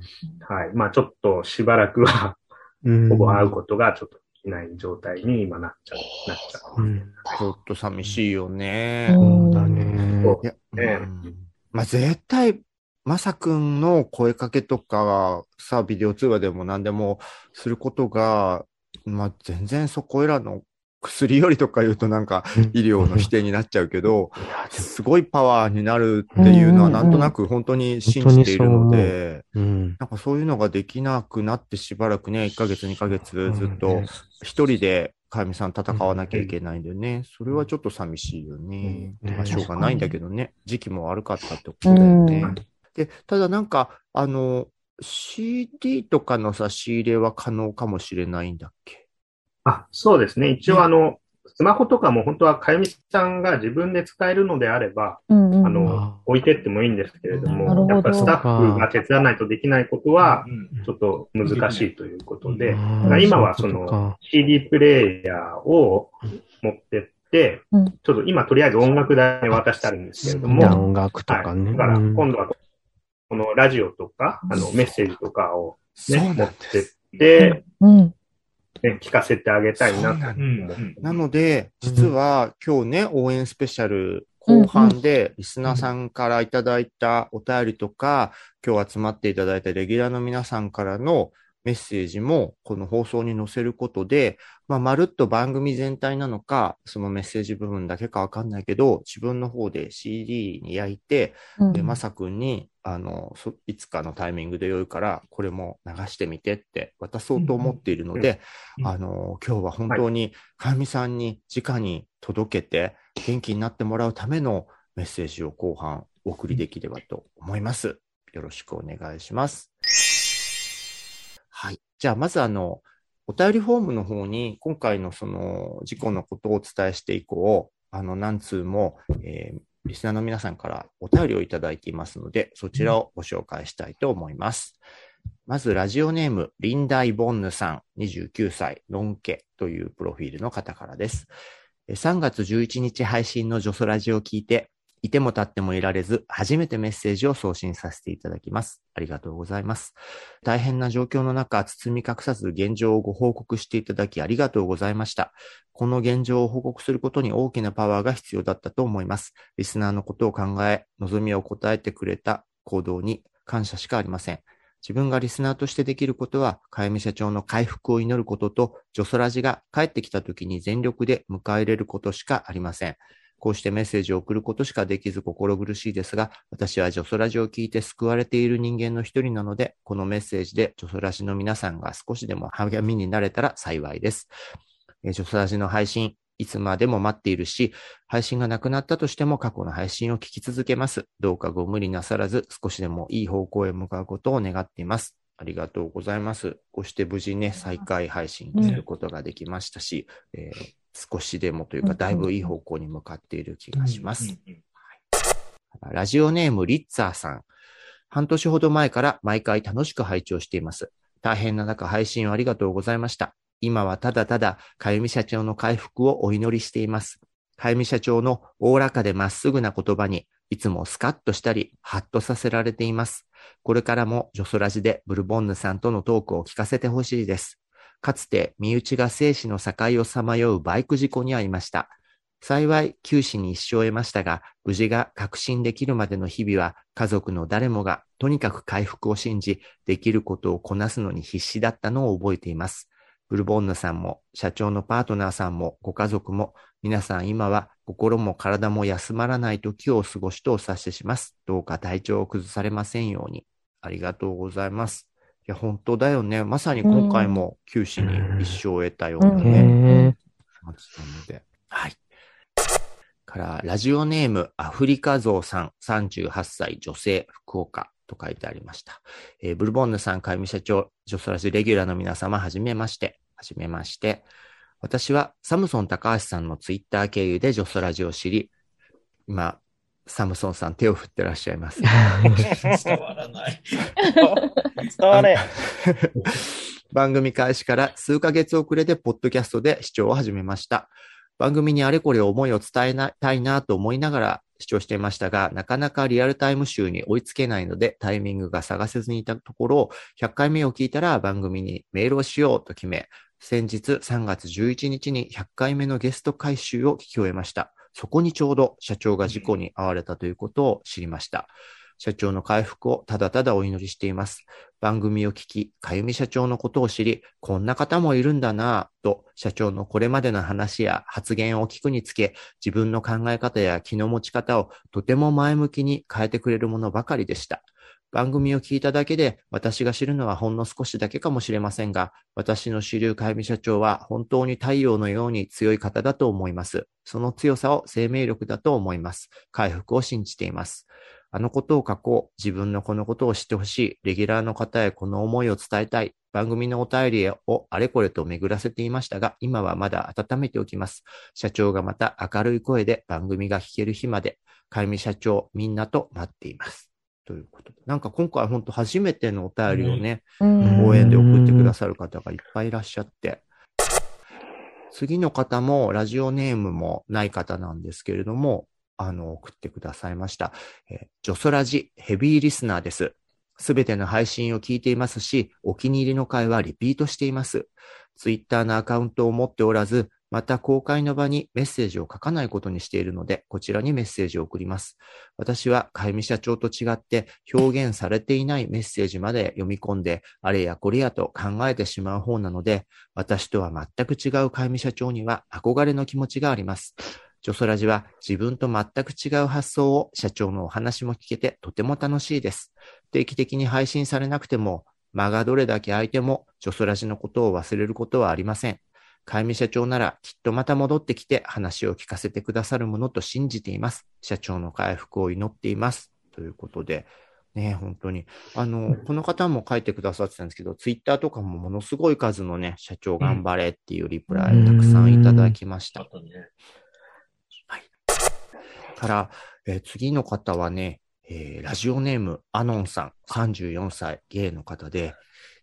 はい。まあちょっとしばらくはうんほぼ会うことがちょっとできない状態に今なっちゃう、なっちゃう。うんちょっと寂しいよね。そうだね。そういや、ねうんまあ、絶対、まさくんの声かけとか、さ、ビデオ通話でも何でもすることが、まあ、全然そこいらの薬よりとか言うとなんか医療の否定になっちゃうけど、すごいパワーになるっていうのはなんとなく本当に信じているので、うん。なんかそういうのができなくなってしばらくね、1ヶ月、2ヶ月ずっと一人でかやみさん戦わなきゃいけないんでね、それはちょっと寂しいよね。うん。まあしょうがないんだけどね、時期も悪かったってことだよね。うんで、ただなんか、あの、CD とかのさ、仕入れは可能かもしれないんだっけ？あ、そうですね。一応あの、スマホとかも本当はかゆみさんが自分で使えるのであれば、うんうんあの、置いてってもいいんですけれども、なるほど。やっぱりスタッフが手伝わないとできないことは、うんちょっと難しいということで、うん。今はそのか CD プレイヤーを持ってって、うん。ちょっと今とりあえず音楽代に渡してあるんですけれども、音楽とかね。はい、だからうん。今度はこのラジオとか、あのメッセージとかをね、持っ。てって、うん。ね、聞かせてあげたいな。なんうん。思って。なので、実は今日ね、応援スペシャル後半で、リスナーさんからいただいたお便りとか、今日集まっていただいたレギュラーの皆さんからのメッセージも、この放送に載せることで、まあ、まるっと番組全体なのか、そのメッセージ部分だけかわかんないけど、自分の方で CD に焼いて、うんで、まさくんに、あの、そいつかのタイミングで良いから、これも流してみてって渡そうと思っているので、うんあの、今日は本当に、かやみさんに直に届けて、元気になってもらうためのメッセージを後半お送りできればと思います。よろしくお願いします。じゃあ、まずあの、お便りフォームの方に、今回のその事故のことをお伝えして以降、あの、何通も、えーリスナーの皆さんからお便りをいただいていますので、そちらをご紹介したいと思います。まず、ラジオネーム、リンダイ・ボンヌさん、29歳、ノンケというプロフィールの方からです。え3月11日配信のジョソラジオを聞いて、いても立ってもいられず、初めてメッセージを送信させていただきます。ありがとうございます。大変な状況の中、包み隠さず現状をご報告していただきありがとうございました。この現状を報告することに大きなパワーが必要だったと思います。リスナーのことを考え、望みを答えてくれた行動に感謝しかありません。自分がリスナーとしてできることは、かゆみ社長の回復を祈ることと、ジョソラジが帰ってきた時に全力で迎え入れることしかありません。こうしてメッセージを送ることしかできず心苦しいですが、私はジョソラジを聞いて救われている人間の一人なので、このメッセージでジョソラジの皆さんが少しでも励みになれたら幸いです。えージョソラジの配信、いつまでも待っているし、配信がなくなったとしても過去の配信を聞き続けます。どうかご無理なさらず、少しでもいい方向へ向かうことを願っています。ありがとうございます。こうして無事ね、再開配信することができましたし、えー少しでもというか、うんだいぶいい方向に向かっている気がします。ラジオネームリッツァーさん。半年ほど前から毎回楽しく拝聴しています。大変な中配信をありがとうございました。今はただただ、かゆみ社長の回復をお祈りしています。かゆみ社長のおおらかでまっすぐな言葉に、いつもスカッとしたり、ハッとさせられています。これからもジョソラジでブルボンヌさんとのトークを聞かせてほしいです。かつて身内が生死の境をさまようバイク事故に遭いました。幸い、九死に一生を得ましたが、無事が確信できるまでの日々は、家族の誰もがとにかく回復を信じ、できることをこなすのに必死だったのを覚えています。ブルボンヌさんも、社長のパートナーさんも、ご家族も、皆さん今は心も体も休まらない時をお過ごしとお察しします。どうか体調を崩されませんように。ありがとうございます。いや、本当だよね。まさに今回も九死に一生を得たようなうんね。へえ。感じなので。はい。から、ラジオネーム、アフリカゾウさん、38歳、女性、福岡と書いてありました。えーブルボンヌさん、かゆみ社長、ジョソラジレギュラーの皆様、はじめまして。はじめまして。私は、サムソン高橋さんのツイッター経由でジョソラジを知り、今、サムソンさん手を振ってらっしゃいます。伝わらない。伝われ。番組開始から数ヶ月遅れでポッドキャストで視聴を始めました。番組にあれこれ思いを伝えたいなと思いながら視聴していましたが、なかなかリアルタイム集に追いつけないので、タイミングが探せずにいたところ、100回目を聞いたら番組にメールをしようと決め、先日3月11日に100回目のゲスト回収を聞き終えました。そこにちょうど社長が事故に遭われたということを知りました。社長の回復をただただお祈りしています。番組を聞き、かゆみ社長のことを知り、こんな方もいるんだなぁと、社長のこれまでの話や発言を聞くにつけ、自分の考え方や気の持ち方をとても前向きに変えてくれるものばかりでした。番組を聞いただけで、私が知るのはほんの少しだけかもしれませんが、私の主流かゆみ社長は本当に太陽のように強い方だと思います。その強さを生命力だと思います。回復を信じています。あのことを書こう。自分のこのことを知ってほしい。レギュラーの方へこの思いを伝えたい。番組のお便りをあれこれと巡らせていましたが、今はまだ温めておきます。社長がまた明るい声で番組が聞ける日まで、かゆみ社長みんなと待っています。ということで。なんか今回本当初めてのお便りをね、うん応援で送ってくださる方がいっぱいいらっしゃって。次の方もラジオネームもない方なんですけれども、あの、送ってくださいました。えージョソラジヘビーリスナーです。すべての配信を聞いていますし、お気に入りの回はリピートしています。ツイッターのアカウントを持っておらず、また公開の場にメッセージを書かないことにしているので、こちらにメッセージを送ります。私は、かゆみ社長と違って表現されていないメッセージまで読み込んで、あれやこれやと考えてしまう方なので、私とは全く違うかゆみ社長には憧れの気持ちがあります。ジョソラジは自分と全く違う発想を社長のお話も聞けてとても楽しいです。定期的に配信されなくても、間がどれだけ空いても、ジョソラジのことを忘れることはありません。かゆみ社長ならきっとまた戻ってきて話を聞かせてくださるものと信じています。社長の回復を祈っています。ということで、ね、本当に。あの、この方も書いてくださってたんですけど、ツイッターとかもものすごい数のね、社長頑張れっていうリプライをたくさんいただきました。あとね。から、えー次の方はね、えーラジオネームアノンさん、34歳、ゲイの方で、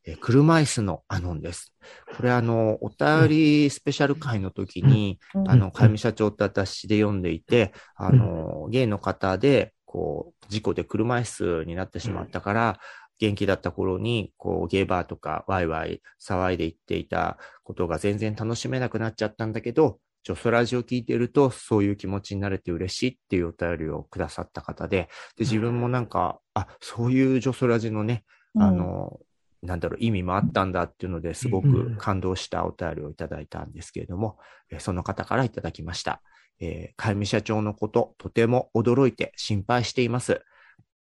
えー車椅子のアノンです。これあの、お便りスペシャル会の時に、うん。あの、かゆみ社長って私で読んでいて、あの、ゲイの方で、こう、事故で車椅子になってしまったから、元気だった頃に、こう、ゲイバーとかワイワイ騒いでいっていたことが全然楽しめなくなっちゃったんだけど、ジョソラジを聞いていると、そういう気持ちになれて嬉しいっていうお便りをくださった方で、で、自分もなんか、あ、そういうジョソラジのね、あの、なんだろう、意味もあったんだっていうのですごく感動したお便りをいただいたんですけれども、えーその方からいただきました。えー、かゆみ社長のこと、とても驚いて心配しています。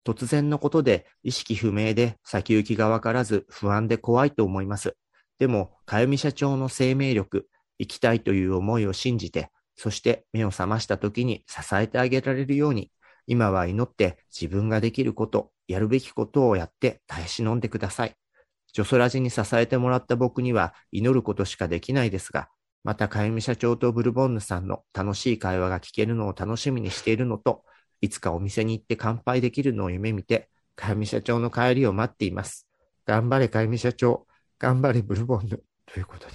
突然のことで意識不明で先行きがわからず不安で怖いと思います。でも、かゆみ社長の生命力、生きたいという思いを信じて、そして目を覚ました時に支えてあげられるように、今は祈って自分ができること、やるべきことをやって耐え忍んでください。ジョソラジに支えてもらった僕には祈ることしかできないですが、またかゆみ社長とブルボンヌさんの楽しい会話が聞けるのを楽しみにしているのと、いつかお店に行って乾杯できるのを夢見て、かゆみ社長の帰りを待っています。頑張れかゆみ社長、頑張れブルボンヌ。ということで。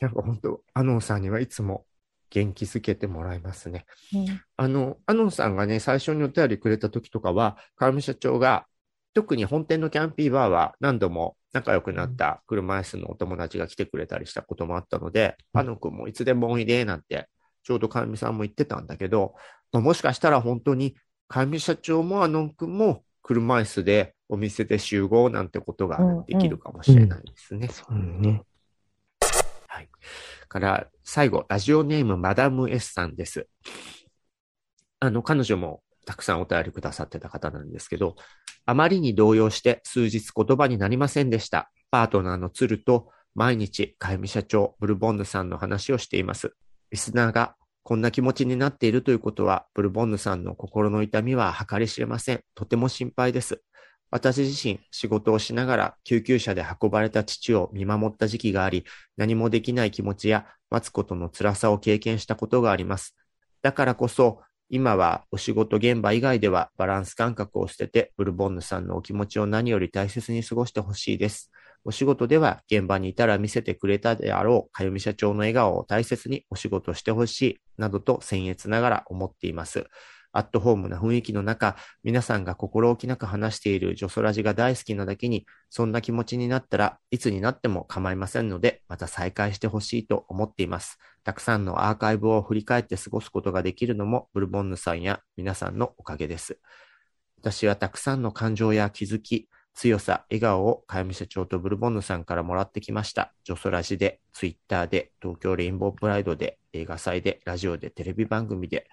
なんか本当、アノンさんにはいつも元気づけてもらいますね。うんあの、アノンさんがね、最初にお便りくれた時とかは、川上社長が、特に本店のキャンピーバーは何度も仲良くなった車椅子のお友達が来てくれたりしたこともあったので、アノン君もいつでもおいでなんて、ちょうど川上さんも言ってたんだけど、まあもしかしたら本当に川上社長もアノン君も車椅子でお店で集合なんてことができるかもしれないですね。そうね。はい。から、最後、ラジオネームマダム S さんです。あの、彼女もたくさんお便りくださってた方なんですけど、あまりに動揺して数日言葉になりませんでした。パートナーの鶴と毎日、かゆみ社長、ブルボンヌさんの話をしています。リスナーがこんな気持ちになっているということは、ブルボンヌさんの心の痛みは計り知れません。とても心配です。私自身、仕事をしながら救急車で運ばれた父を見守った時期があり、何もできない気持ちや待つことの辛さを経験したことがあります。だからこそ、今はお仕事現場以外ではバランス感覚を捨てて、ブルボンヌさんのお気持ちを何より大切に過ごしてほしいです。お仕事では現場にいたら見せてくれたであろう、かゆみ社長の笑顔を大切にお仕事してほしい、などと僭越ながら思っています。アットホームな雰囲気の中、皆さんが心置きなく話しているジョソラジが大好きなだけに、そんな気持ちになったらいつになっても構いませんので、また再開してほしいと思っています。たくさんのアーカイブを振り返って過ごすことができるのも、ブルボンヌさんや皆さんのおかげです。私はたくさんの感情や気づき、強さ、笑顔をかゆみ社長とブルボンヌさんからもらってきました。ジョソラジで、ツイッターで、東京レインボープライドで、映画祭で、ラジオで、テレビ番組で、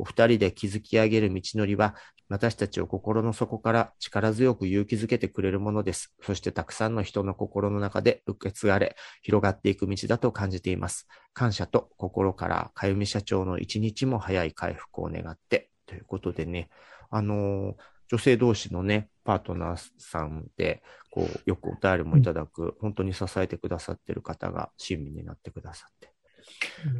お二人で築き上げる道のりは、私たちを心の底から力強く勇気づけてくれるものです。そしてたくさんの人の心の中で受け継がれ、広がっていく道だと感じています。感謝と心から、かゆみ社長の一日も早い回復を願って、ということでね、あのー女性同士のね、パートナーさんで、こう、よくお便りもいただく、本当に支えてくださってる方が親身になってくださって。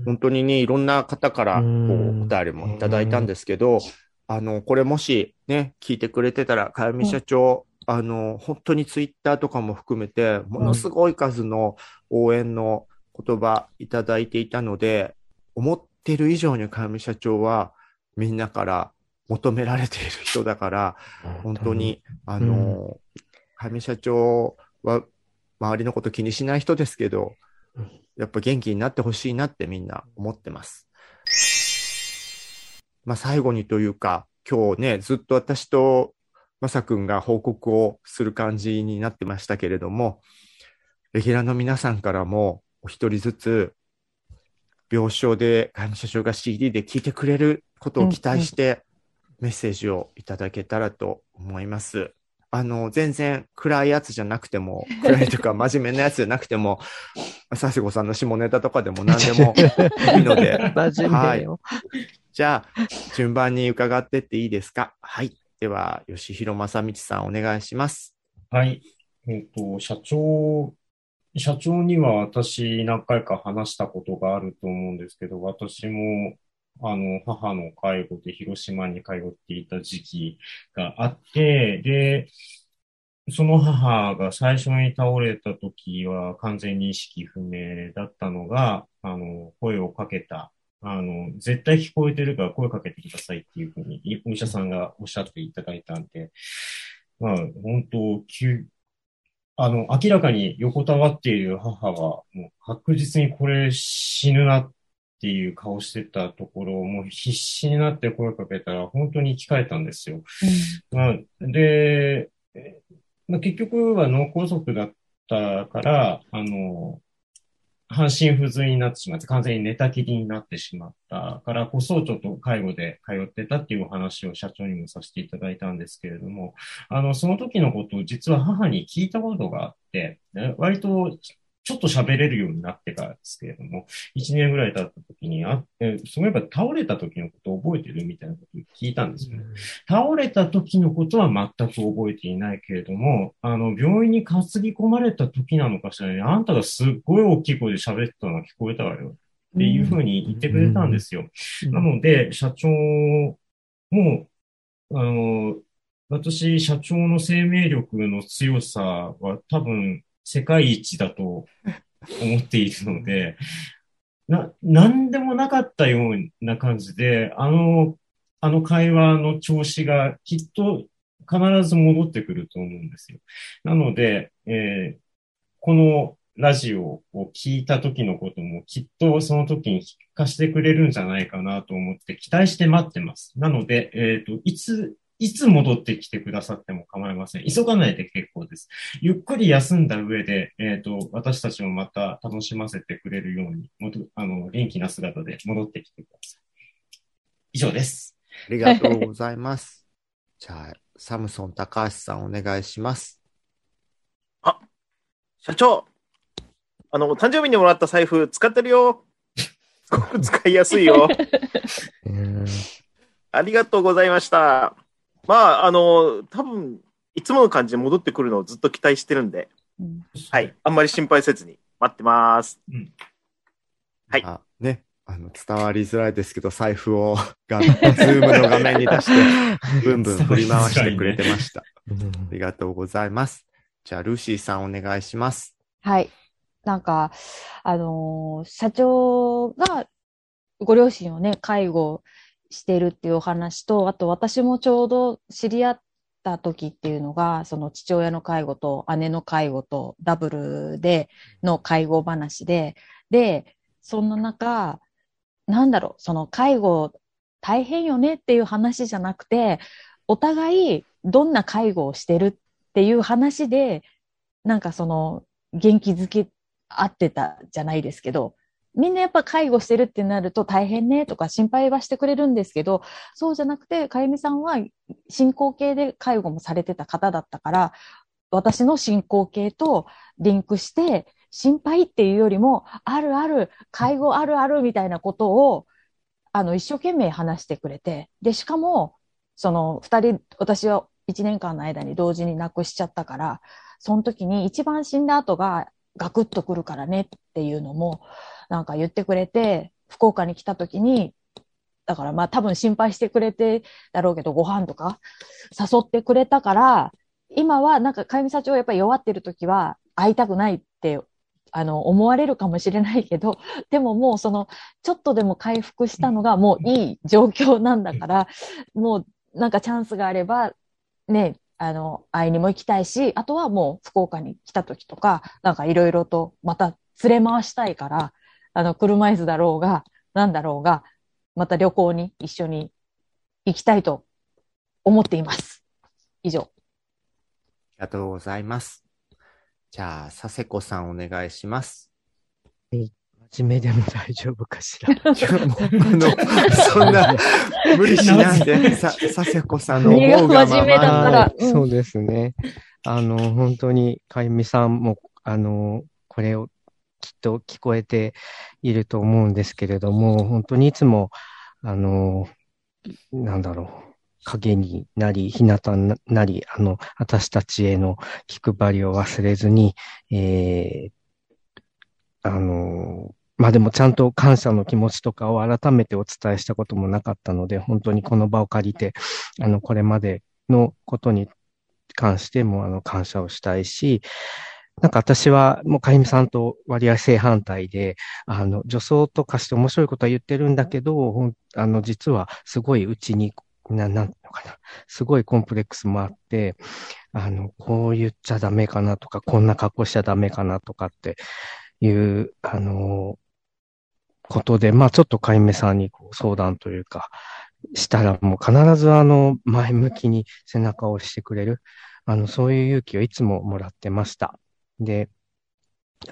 本当にね、いろんな方から、こう、うんお便りもいただいたんですけど、あの、これもしね、聞いてくれてたら、かゆみ社長、あの、本当にツイッターとかも含めて、ものすごい数の応援の言葉いただいていたので、思ってる以上にかゆみ社長は、みんなから求められている人だから、本当に、あの、かゆみ社長は周りのこと気にしない人ですけどうん、やっぱ元気になってほしいなってみんな思ってます。まあ最後にというか、今日ね、ずっと私とまさくんが報告をする感じになってましたけれども、レギュラーの皆さんからもお一人ずつ、病床で外務社長が CD で聞いてくれることを期待して、メッセージをいただけたらと思います。あの、全然暗いやつじゃなくても、暗いとか真面目なやつじゃなくても、佐世子さんの下ネタとかでも何でも いいので、真面目よ。じゃあ、順番に伺ってっていいですか？はい。では、吉弘正道さんお願いします。はい。えっと、社長、社長には私何回か話したことがあると思うんですけど、私も、あの、母の介護で広島に通っていた時期があって、で、その母が最初に倒れた時は完全に意識不明だったのが、あの、声をかけた。あの、絶対聞こえてるから声かけてくださいっていうふうに、お医者さんがおっしゃっていただいたんで、まあ、本当、急、あの、明らかに横たわっている母は、もう確実にこれ死ぬなっていう顔してたところを、もう必死になって声かけたら、本当に生き返ったんですよ。まあ、で、えまあ、結局は脳梗塞だったから、あの、半身不随になってしまって、完全に寝たきりになってしまったからこそ、ちょっと介護で通ってたっていうお話を社長にもさせていただいたんですけれども、あの、その時のことを実は母に聞いたことがあって、割とちょっと喋れるようになってからですけれども、1年ぐらい経った時に、あ、え、そういえば倒れた時のことを覚えてるみたいなことを聞いたんですよね。倒れた時のことは全く覚えていないけれども、あの、病院に担ぎ込まれた時なのかしらね、あんたがすっごい大きい声で喋ってたのが聞こえたわよ。っていうふうに言ってくれたんですよ。なので、社長も、あの、私、社長の生命力の強さは多分世界一だと思っているので、な、なんでもなかったような感じで、あの、あの会話の調子がきっと必ず戻ってくると思うんですよ。なので、えーこのラジオを聞いた時のこともきっとその時に聞かせてくれるんじゃないかなと思って期待して待ってます。なので、えっ、と、いつ、いつ戻ってきてくださっても構いません。急がないで結構です。ゆっくり休んだ上で、えっ、と、私たちもまた楽しませてくれるように、もとあの、元気な姿で戻ってきてください。以上です。ありがとうございます。じゃあ、サムソン高橋さんお願いします。社長あの、誕生日にもらった財布使ってるよ。すごく使いやすいよ。う んありがとうございました。まあ、あの、多分、いつもの感じで戻ってくるのをずっと期待してるんで、うんはい。あんまり心配せずに待ってます。はいあね、あの、伝わりづらいですけど、財布をが、 Zoom の画面に出して、ブンブン振り回してくれてました。ありがとうございます。じゃあ、ルーシーさんお願いします。はい。なんか、あのー社長がご両親をね、介護してるっていうお話と、あと私もちょうど知り合った時っていうのが、その父親の介護と姉の介護とダブルでの介護話で、で、そんな中、なんだろう、その介護大変よねっていう話じゃなくて、お互いどんな介護をしてるっていう話で、なんかその元気づけ合ってたじゃないですけど、みんなやっぱ介護してるってなると大変ねとか心配はしてくれるんですけど、そうじゃなくて、かゆみさんは進行形で介護もされてた方だったから、私の進行形とリンクして、心配っていうよりも、あるある、介護あるあるみたいなことを、あの、一生懸命話してくれて、で、しかも、その、二人、私は一年間の間に同時に亡くしちゃったから、その時に一番死んだ後がガクッとくるからねっていうのも、なんか言ってくれて、福岡に来た時に、だからまあ多分心配してくれてだろうけど、ご飯とか誘ってくれたから、今はなんか、かゆみ社長やっぱり弱ってる時は会いたくないって、あの、思われるかもしれないけど、でももうその、ちょっとでも回復したのがもういい状況なんだから、もうなんかチャンスがあれば、ね、あの、会いにも行きたいし、あとはもう福岡に来た時とか、なんかいろいろとまた連れ回したいから、あの、車椅子だろうが、なんだろうが、また旅行に一緒に行きたいと思っています。以上。ありがとうございます。じゃあ、佐世子さんお願いします。真面目でも大丈夫かしら。いやもうあの、そんな、無理しないで、さ、佐世子さんの思うがま真面目だま。からうんはいそうですね。あの、本当に、かゆみさんも、あの、これをきっと聞こえていると思うんですけれども、本当にいつも、あの、なんだろう、影になり、日向になり、あの、私たちへの気配りを忘れずに、えーあの、まあでもちゃんと感謝の気持ちとかを改めてお伝えしたこともなかったので、本当にこの場を借りて、あの、これまでのことに関しても、あの、感謝をしたいし、なんか私は、もう、かゆみさんと割合正反対で、あの、女装とかして面白いことは言ってるんだけど、あの、実はすごいうちに、な、なんていうのかな、すごいコンプレックスもあって、あの、こう言っちゃダメかなとか、こんな格好しちゃダメかなとかっていう、あの、ことで、まあちょっとかゆめさんにこう相談というか、したらもう必ずあの、前向きに背中を押してくれる、あの、そういう勇気をいつももらってました。で、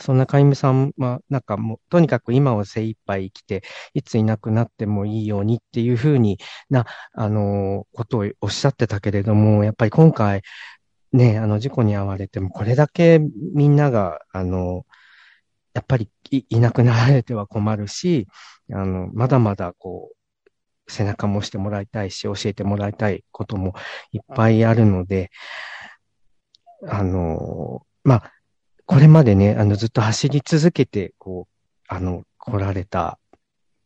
そんなかゆめさんは、なんかもう、とにかく今を精一杯生きて、いついなくなってもいいようにっていうふうにな、あの、ことをおっしゃってたけれども、やっぱり今回、ね、あの、事故に遭われても、これだけみんなが、あの、やっぱりいいなくなられては困るし、あの、まだまだこう、背中もしてもらいたいし、教えてもらいたいこともいっぱいあるので、あの、まあ、これまでね、あの、ずっと走り続けて、こう、あの、来られた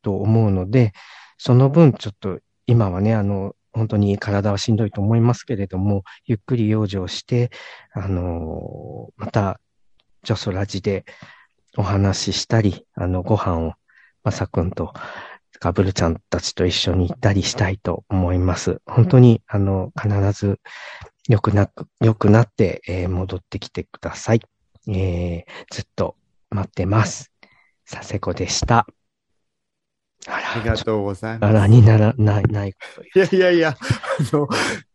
と思うので、その分ちょっと今はね、あの、本当に体はしんどいと思いますけれども、ゆっくり養生して、あの、また、ジョソラジでお話ししたり、あの、ご飯を、まさくんと、かぶるちゃんたちと一緒に行ったりしたいと思います。本当に、あの、必ず良くなく、良くなって、えー戻ってきてください。えーずっと待ってます。佐世子でした。あら、ありがとうございあます。らにならない、ないいやいやいや、あの、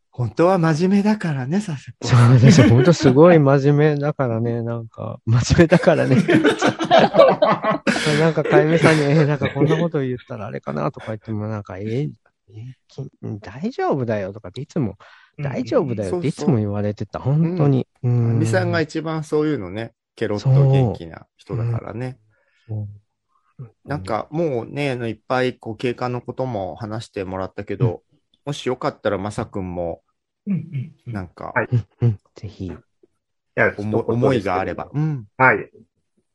本当は真面目だからね、佐世子そうですよ。本当すごい真面目だからね、なんか、真面目だからね。なんか、かゆみさんに、えーなんかこんなこと言ったらあれかなとか言っても、なんか、えーえーき大丈夫だよとかっていつも、大丈夫だよっていつも言われてた。本当に。うあん。みさんが一番そういうのね、ケロッと元気な人だからね。なん、かもうね、あのいっぱいこう経過のことも話してもらったけど、もしよかったらまさくんもなんかぜひ。思思いがあれば。うん。はい。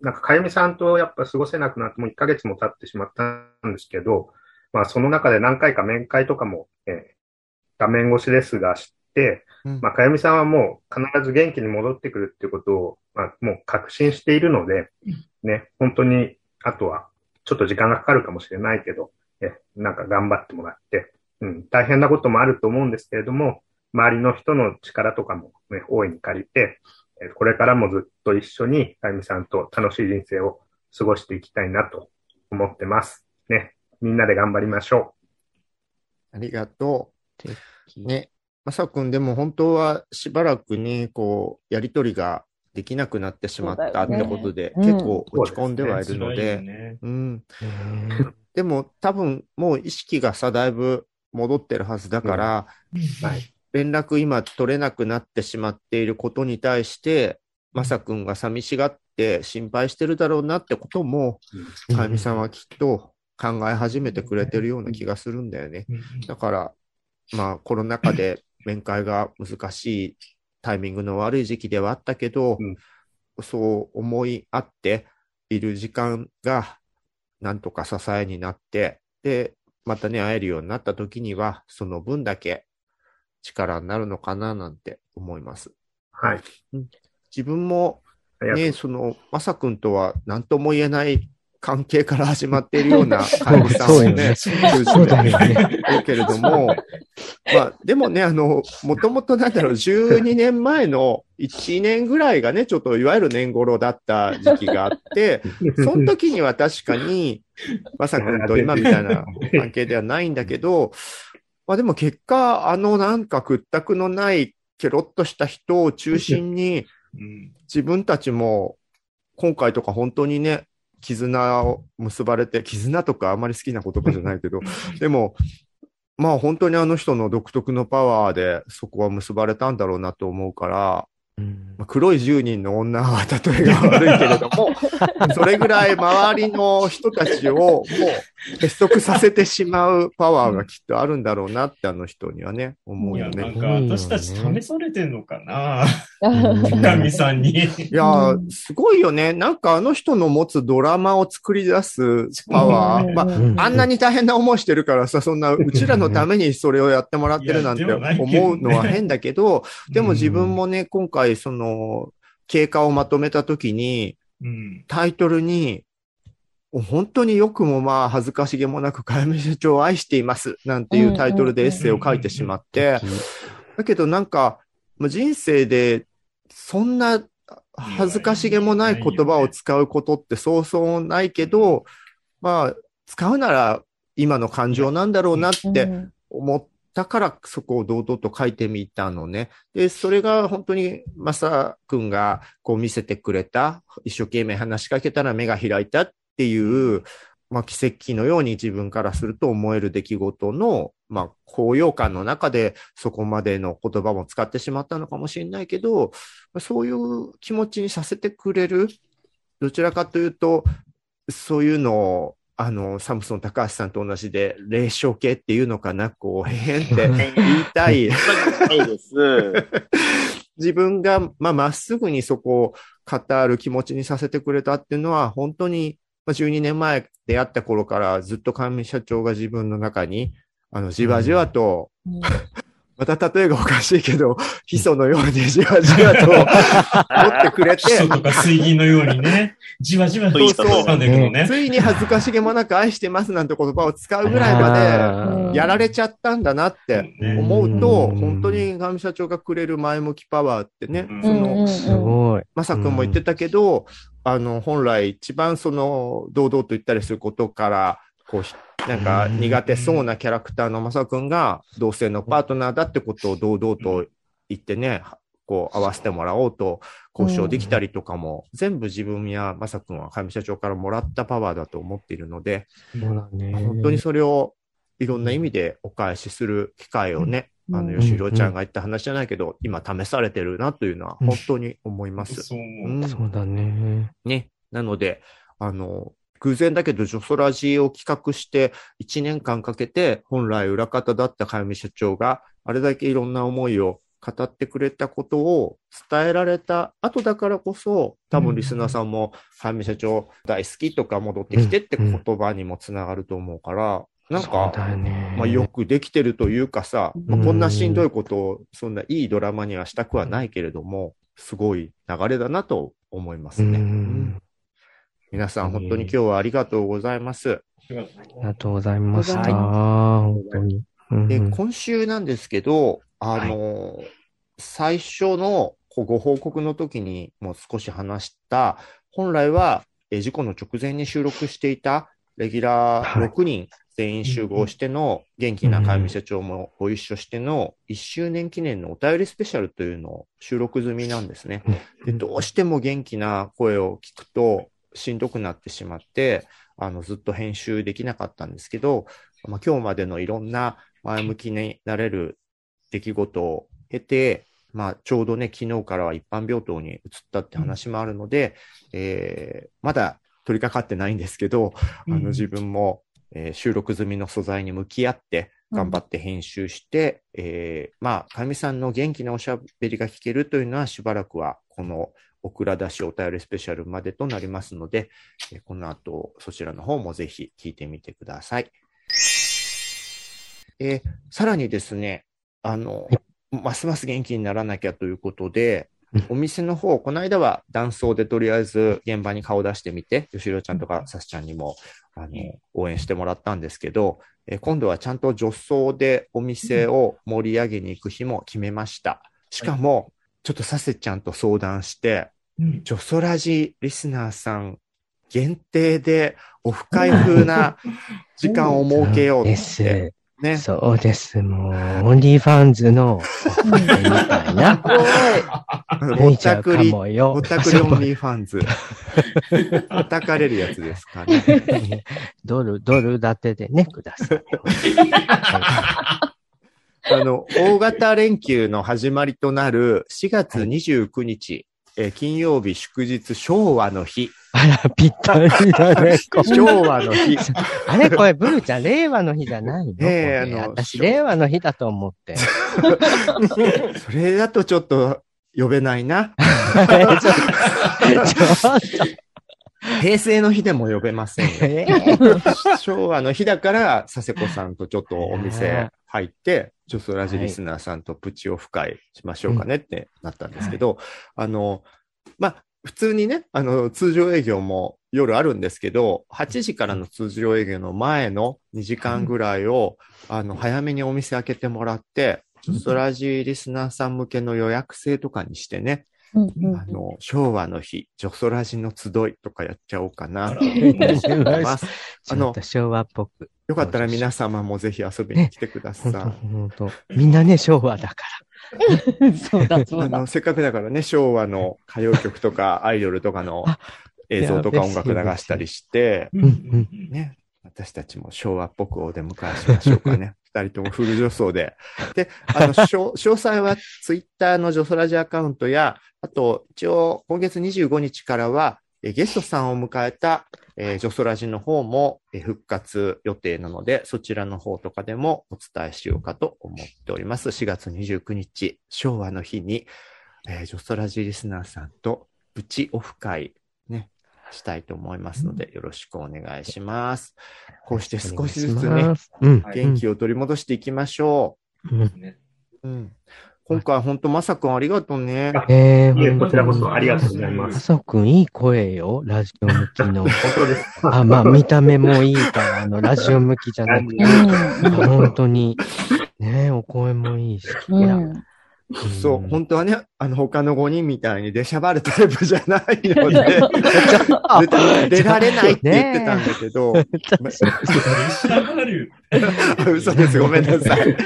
なんか、かゆみさんとやっぱ過ごせなくなってもう1ヶ月も経ってしまったんですけど、まあ、その中で何回か面会とかも、えー画面越しですがして、うんまあ、かゆみさんはもう必ず元気に戻ってくるっていうことを、まあ、もう確信しているので、ね、本当に、あとは、ちょっと時間がかかるかもしれないけど、え、なんか頑張ってもらって、うん、大変なこともあると思うんですけれども、周りの人の力とかもね、大いに借りて、えこれからもずっと一緒に、かゆみさんと楽しい人生を過ごしていきたいなと思ってます。ね、みんなで頑張りましょありがとう。ね。まさくんでも本当はしばらくね、こう、やりとりができなくなってしまったってことで、ね結構落ち込んではいるので、ねうん。うんでも多分もう意識がさ、だいぶ戻ってるはずだから、う。はい。連絡今取れなくなってしまっていることに対して、まさくんが寂しがって心配してるだろうなってことも、かゆみさんはきっと考え始めてくれてるような気がするんだよね。だから、まあコロナ禍で面会が難しいタイミングの悪い時期ではあったけど、うんそう思い合っている時間がなんとか支えになって、で、またね、会えるようになった時には、その分だけ力になるのかななんて思います。はい。自分もね、その、まさくんとは何とも言えない関係から始まっているようなかゆみさんをね、そうだよね。いるけれども、まあ、でもね、あの、もともとなんだろう、12年前の1年ぐらいがね、ちょっといわゆる年頃だった時期があって、その時には確かに、まさくんと今みたいな関係ではないんだけど、まあでも結果、あのなんか屈託のないケロッとした人を中心に、うん。自分たちも今回とか本当にね、絆を結ばれて、絆とかあまり好きな言葉じゃないけど、でも、まあ本当にあの人の独特のパワーでそこは結ばれたんだろうなと思うから、うんまあ黒い10人の女は例えが悪いけれども、それぐらい周りの人たちをもう結束させてしまうパワーがきっとあるんだろうなってあの人にはね、思うよいや、なねん。か私たち試されてんのかな？うん神さんに。いやー、すごいよね。なんかあの人の持つドラマを作り出すパワー。まうんあ、あんなに大変な思いしてるからさ、そんな、うちらのためにそれをやってもらってるなんて思うのは変だけど、でも自分もね、今回その、経過をまとめたときに、うん。タイトルに、本当によくもまあ恥ずかしげもなく、かやめ社長を愛していますなんていうタイトルでエッセイを書いてしまって、だけどなんか、まあ人生でそんな恥ずかしげもない言葉を使うことってそうそうないけど、まあ、使うなら今の感情なんだろうなって思ったから、そこを堂々と書いてみたのね。で、それが本当に、まさくんがこう見せてくれた、一生懸命話しかけたら目が開いたっていう、まあ、奇跡のように自分からすると思える出来事の、まあ、高揚感の中でそこまでの言葉も使ってしまったのかもしれないけど、そういう気持ちにさせてくれる、どちらかというと、そういうのを、あの、サムソン高橋さんと同じで、霊障系っていうのかな、こう、へへんって。言いたい。自分が、まあ、まっすぐにそこを語る気持ちにさせてくれたっていうのは、本当に、まあ、12年前出会った頃からずっと上社長が自分の中に、あの、じわじわと、また例えがおかしいけど、ヒ素のようにじわじわと持ってくれて、基礎とか水銀のようにね、じわじわとそうそう。したんだけどね。ついに恥ずかしげもなく愛してますなんて言葉を使うぐらいまあでやられちゃったんだなって思うと、うん本当に上社長がくれる前向きパワーってね、うん。その、すごい。まさくんも言ってたけど、あの、本来一番その、堂々と言ったりすることから、こうひ、なんか苦手そうなキャラクターのまさくんが同性のパートナーだってことを堂々と言ってね、こう合わせてもらおうと交渉できたりとかも、全部自分やまさくんは上社長からもらったパワーだと思っているので、ね。本当にそれをいろんな意味でお返しする機会をね、うんあの、吉郎ちゃんが言った話じゃないけど、今試されてるなというのは本当に思います。そうだね。ね。なので、あの、偶然だけど、ジョソラジを企画して1年間かけて、本来裏方だったかゆみ社長が、あれだけいろんな思いを語ってくれたことを伝えられた後だからこそ、多分リスナーさんも、かゆみ社長大好きとか戻ってきてって言葉にもつながると思うから、なんか。まあ、よくできてるというかさ、まあうんこんなしんどいことを、そんないいドラマにはしたくはないけれども、すごい流れだなと思いますね。皆さん、本当に今日はありがとうございます。ありがとうございました。はい本当に。うんで、今週なんですけど、あの、最初のこうご報告の時にも少し話した、本来は、えー事故の直前に収録していたレギュラーはい6人全員集合しての元気な会見社長もご一緒しての1周年記念のお便りスペシャルというのを収録済みなんですね。で、どうしても元気な声を聞くとしんどくなってしまって、あの、ずっと編集できなかったんですけど、まあ、今日までのいろんな前向きになれる出来事を経て、まあ、ちょうどね、昨日からは一般病棟に移ったって話もあるので、えーまだ取り掛かってないんですけど、あの、自分も、えー収録済みの素材に向き合って、頑張って編集して、えーまあ、かみさんの元気なおしゃべりが聞けるというのはしばらくは、この、オクラ出しお便りスペシャルまでとなりますので、えーこの後、そちらの方もぜひ聞いてみてください。えーさらにですね、あの、ますます元気にならなきゃということでうん、お店の方、この間は断層でとりあえず現場に顔出してみて、吉郎ちゃんとかさすちゃんにも、あの、応援してもらったんですけど、えー今度はちゃんと女装でお店を盛り上げに行く日も決めました。しかも、ちょっとさせちゃんと相談して、ジョソラジリスナーさん限定でオフ会風な 時間を設けようっでて。す。ね。そうです。もう、オンリーファンズの、みたいな。ぼっ出ちゃうかたくり、もよ。ぼったくりオンリーファンズ。叩かれるやつですかね。ドル、ドル建てでね、ください。あの、大型連休の始まりとなる4月29日、えー金曜日祝日昭和の日。あら、ぴったりだね。こ昭和の日。あれこれ、ブルちゃん、令和の日じゃないの、ええあの私、令和の日だと思って。それだとちょっと呼べないな。ちょっと、平成の日でも呼べませんよ。え昭和の日だから、佐世子さんとちょっとお店入って、ジョソラジリスナーさんとプチオフ会しましょうかねってなったんですけど、あの、まあ、普通にね、あの、通常営業も夜あるんですけど、8時からの通常営業の前の2時間ぐらいを、あの、早めにお店開けてもらって、ジョソラジリスナーさん向けの予約制とかにしてね、うんうんあの、昭和の日、ジョソラジの集いとかやっちゃおうかなとえ思ってます。ちょっと昭和っぽく。よかったら皆様もぜひ遊びに来てください。ほんと、ほんと。みんなね、昭和だか そうだ、そうだ。あの、せっかくだからね、昭和の歌謡曲とかアイドルとかの映像とか音楽流したりして、私たちも昭和っぽくお出迎えしましょうかね。二人ともフル女装で。で、あの、詳細はツイッターのジョソラジアカウントや、あと、一応、今月25日からは、えゲストさんを迎えた、えージョソラジの方も、えー復活予定なので、そちらの方とかでもお伝えしようかと思っております。4月29日、昭和の日に、えージョソラジリスナーさんとプチオフ会、ね、したいと思いますので、よろしくお願いします。こうして少しずつね、うん。元気を取り戻していきましょうん。う。うん。今回本当まさくんありがとうね。えー、こちらこそありがとうございま。ますさくん、いい声よ。ラジオ向きの。本当です。あ、まあ、見た目もいいから、あの、ラジオ向きじゃなくて、本当に。ねお声もいいし。いや、うん。そう、本当はね、あの、他の5人みたいに出しゃばるタイプじゃないので、出出られないって言ってたんだけど、嘘です、ごめんなさい。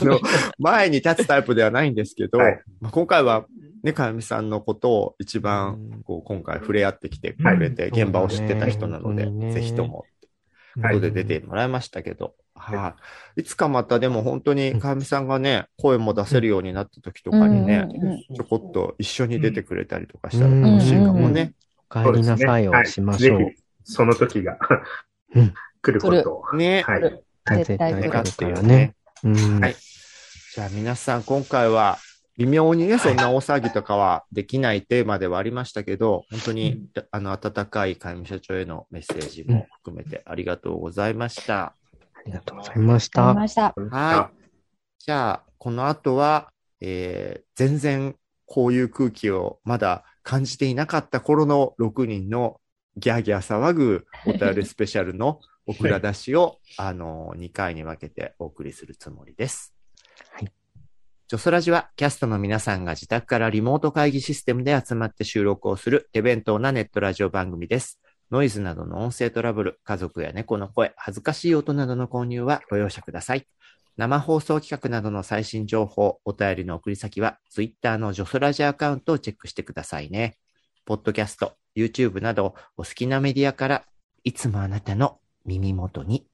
あの、前に立つタイプではないんですけど、はい。まあ今回は、ね、かやみさんのことを一番、こう、今回触れ合ってきてくれて、はい。現場を知ってた人なので、ぜひとも、こはいこで出てもらいましたけど、はい。いつかまたでも本当に、かやみさんがね、声も出せるようになった時とかにね、ちょこっと一緒に出てくれたりとかしたら楽しいかもね。お帰りなさいをしましょう。その時がうん来ることを。ね。はい。絶対絶願って。うん。はいじゃあ皆さん今回は微妙にね、そんな大騒ぎとかはできないテーマではありましたけど、本当に、あの、温かい会務社長へのメッセージも含めてありがとうございました。ありがとうございましたあり。ました。はい。じゃあ、この後は、えー、全然こういう空気をまだ感じていなかった頃の6人のギャーギャー騒ぐお便りスペシャルのオクラ出しを、あの、2回に分けてお送りするつもりです。ジョソラジはキャストの皆さんが自宅からリモート会議システムで集まって収録をする手弁当なネットラジオ番組です。ノイズなどの音声トラブル、家族や猫の声、恥ずかしい音などの購入はご容赦ください。生放送企画などの最新情報、お便りの送り先は、ツイッターのジョソラジアカウントをチェックしてくださいね。ポッドキャスト、YouTube など、お好きなメディアから、いつもあなたの耳元に。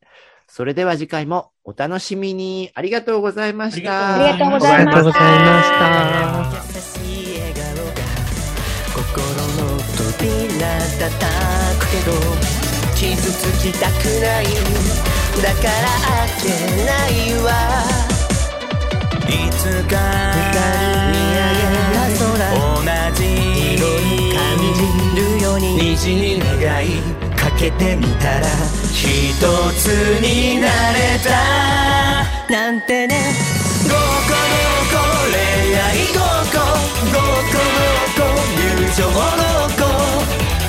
それでは次回もお楽しみに。ありがとうございました。ありがとうございまありがとうございました。優しい笑顔が心の扉叩くけど傷つきたくないだから開けないわいつかに。虹願いかけてみたら一つになれた。なんてね。ごこごこ恋愛ごこごこごこ友情ごこ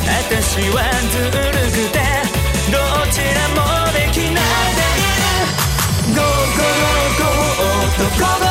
私はずるくてどちらもできないでいる。ごこごこ男ご